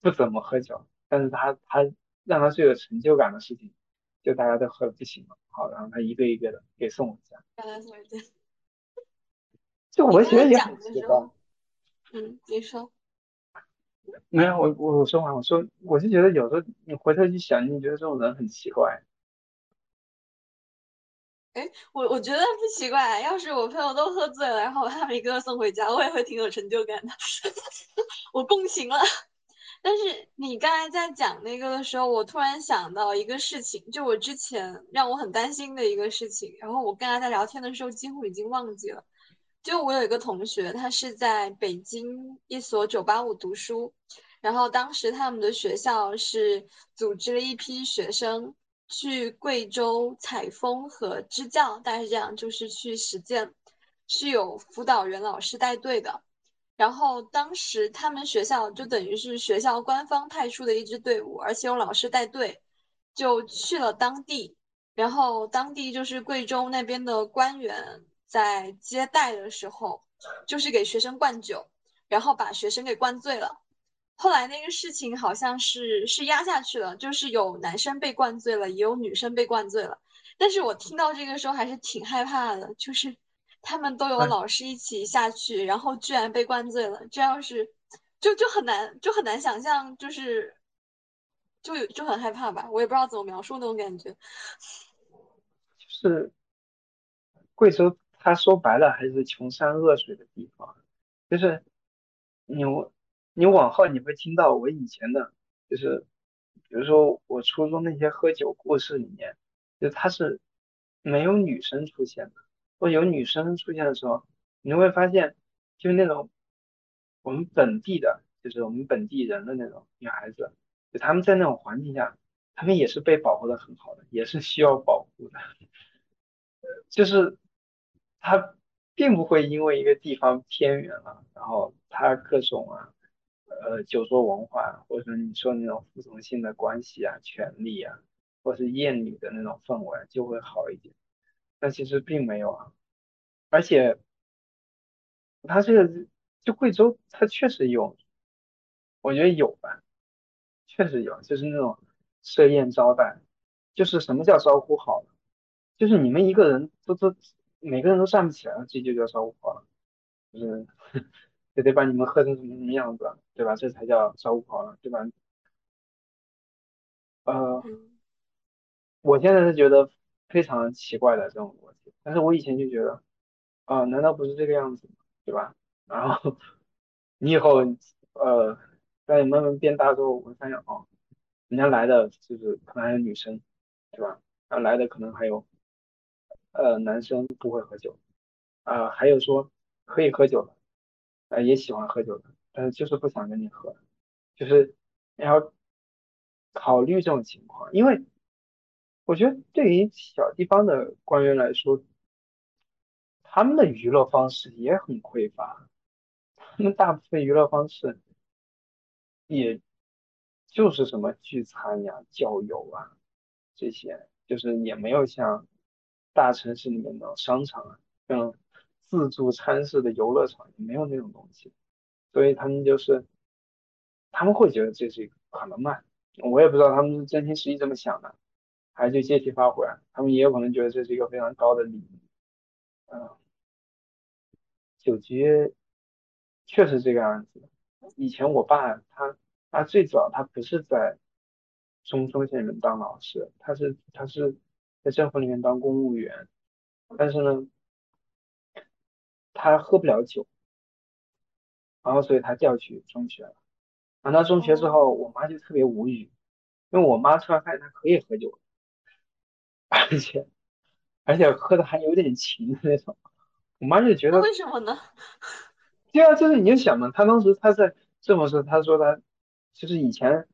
不怎么喝酒，但是他他让他最有成就感的事情，就大家都喝的不行了，好，然后他一个一个的给送回家。就我觉得也很奇怪。嗯，你说。没有我我我说完我说我就觉得有时候你回头去想，你觉得这种人很奇怪。哎，我我觉得不奇怪。要是我朋友都喝醉了，然后把他们一个个送回家，我也会挺有成就感的。我共情了。但是你刚才在讲那个的时候，我突然想到一个事情，就我之前让我很担心的一个事情，然后我跟他在聊天的时候几乎已经忘记了。就我有一个同学，他是在北京一所九八五读书，然后当时他们的学校是组织了一批学生去贵州采风和支教，大概是这样，就是去实践，是有辅导员老师带队的。然后当时他们学校就等于是学校官方派出的一支队伍，而且有老师带队，就去了当地，然后当地就是贵州那边的官员。在接待的时候，就是给学生灌酒，然后把学生给灌醉了。后来那个事情好像是是压下去了，就是有男生被灌醉了，也有女生被灌醉了。但是我听到这个时候还是挺害怕的，就是他们都有老师一起下去，然后居然被灌醉了。这要是就就很难就很难想象，就是就有就很害怕吧，我也不知道怎么描述那种感觉。就是贵州。他说白了还是穷山恶水的地方，就是你你往后你会听到我以前的，就是比如说我初中那些喝酒故事里面，就他是没有女生出现的，或有女生出现的时候，你会发现就是那种我们本地的，就是我们本地人的那种女孩子，就他们在那种环境下，他们也是被保护的很好的，也是需要保护的，就是。他并不会因为一个地方偏远了，然后他各种啊，呃，酒桌文化，或者你说那种服从性的关系啊、权利啊，或是艳女的那种氛围就会好一点。但其实并没有啊，而且他这个就贵州，他确实有，我觉得有吧，确实有，就是那种设宴招待，就是什么叫招呼好了，就是你们一个人都都。每个人都站不起来了，这就叫招呼好了，就是 就得把你们喝成什么什么样子，对吧？这才叫招呼好了，对吧？呃，我现在是觉得非常奇怪的这种逻辑，但是我以前就觉得，啊，难道不是这个样子吗？对吧？然后你以后，呃，在慢慢变大之后，我发现哦，人家来的就是可能还有女生，对吧？然后来的可能还有，呃，男生不会喝酒，啊，还有说可以喝酒的，呃，也喜欢喝酒的，但是就是不想跟你喝，就是你要考虑这种情况，因为我觉得对于小地方的官员来说，他们的娱乐方式也很匮乏，他们大部分娱乐方式，也就是什么聚餐呀、郊游啊这些，就是也没有像大城市里面的商场啊，像自助餐式的游乐场没有那种东西，所以他们就是他们会觉得这是一个可能慢，我也不知道他们是真心实意这么想的，还是就借题发挥，他们也有可能觉得这是一个非常高的利益，嗯。酒局确实这个样子。以前我爸他他最早他不是在中中县里面当老师，他是他是在政府里面当公务员，但是呢，他喝不了酒，然后所以他调去中学了。然后到中学之后，我妈就特别无语，因为我妈吃完饭她可以喝酒，而且而且喝的还有点勤的那种。我妈就觉得为什么呢？对啊，就是你就想嘛，他当时他在这么说，他说他就是以前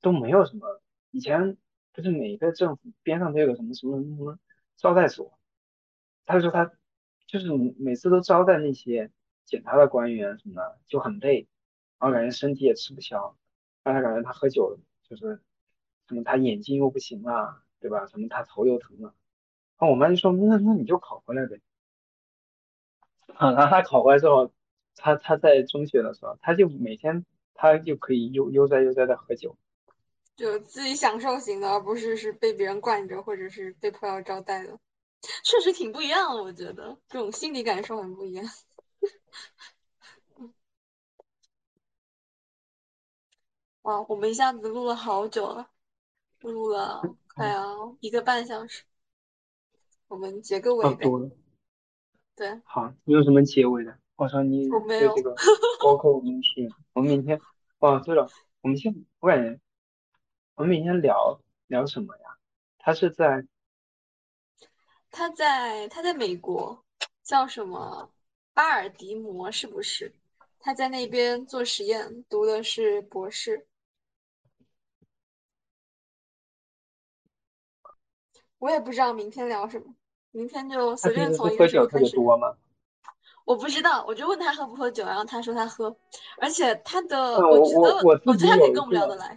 都没有什么，以前不是每个政府边上都有个什么什么什么招待所，他说他就是每次都招待那些检查的官员什么的就很累，然后感觉身体也吃不消，让他感觉他喝酒就是什么他眼睛又不行了，对吧？什么他头又疼了，那我妈就说那那你就考回来呗。啊，然后他考回来之后，他他在中学的时候，他就每天他就可以悠悠哉悠哉的喝酒，就自己享受型的，而不是是被别人惯着或者是被迫要招待的，确实挺不一样的，我觉得这种心理感受很不一样。哇，我们一下子录了好久了，录了快要一个半小时，我们结个尾呗。对，好，你有什么结尾的？我说你对这个 包括我们去，我们明天，哦，对了，我们先，我感觉我们明天聊聊什么呀？他是在，他在他在美国，叫什么巴尔的摩是不是？他在那边做实验，读的是博士。我也不知道明天聊什么。明天就随便从一个酒开始。我不知道，我就问他喝不喝酒，然后他说他喝，而且他的我觉得我我觉得他可以跟我们聊得来。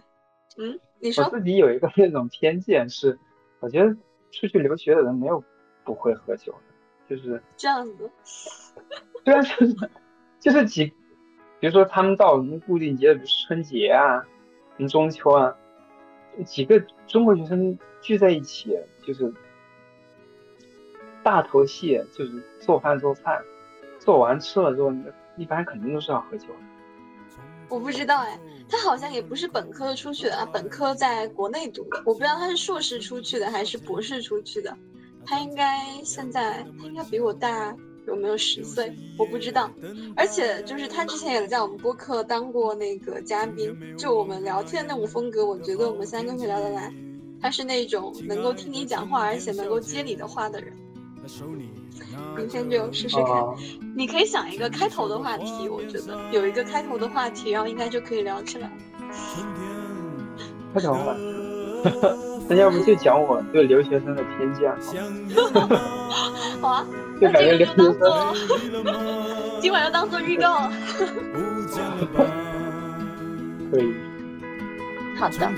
嗯，你说。我自己有一个 那种偏见是，我觉得出去留学的人没有不会喝酒的，就是这样子。对啊，就是就是几，比如说他们到什么固定节日，比如春节啊，什么中秋啊，几个中国学生聚在一起，就是。大头戏就是做饭做菜，做完吃了之后，一般肯定都是要喝酒。我不知道哎，他好像也不是本科出去的，本科在国内读，我不知道他是硕士出去的还是博士出去的。他应该现在他应该比我大有没有十岁？我不知道。而且就是他之前也在我们播客当过那个嘉宾，就我们聊天那种风格，我觉得我们三个可以聊得来。他是那种能够听你讲话，而且能够接你的话的人。明天就试试看，你可以想一个开头的话题，我觉得有一个开头的话题，然后应该就可以聊起来。开头话，那要不就讲我对留学生的偏见好啊，就感觉留学生，今晚要当做预告。可以。好的，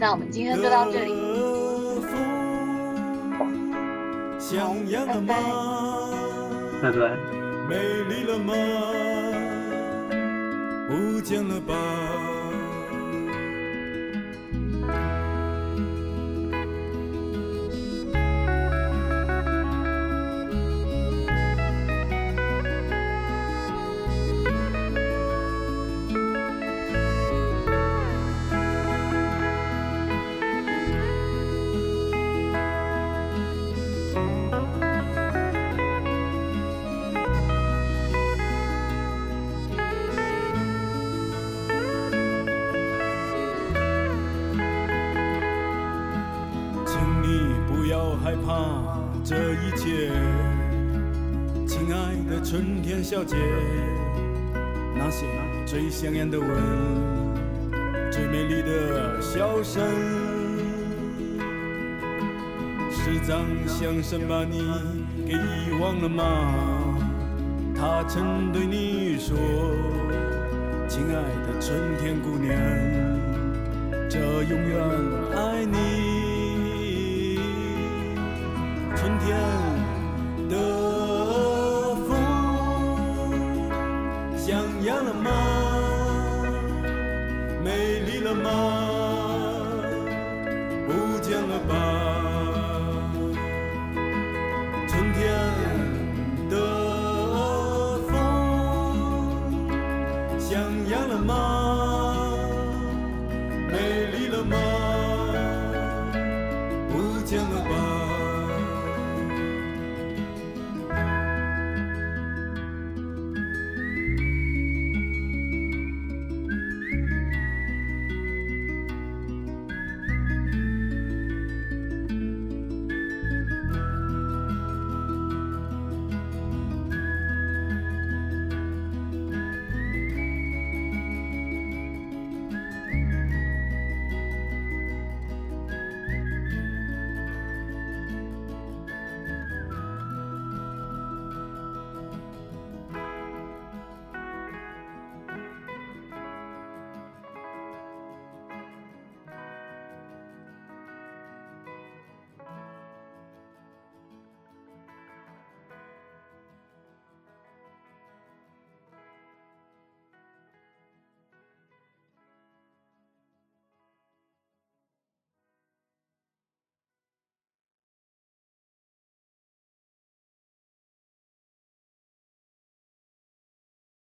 那我们今天就到这里。想要了吗？拜拜。美丽了吗？不见了吧？这一切。亲爱的春天小姐，那些最香艳的吻，最美丽的笑声，是张相声把你给遗忘了吗？他曾对你说：“亲爱的春天姑娘，这永远爱你。”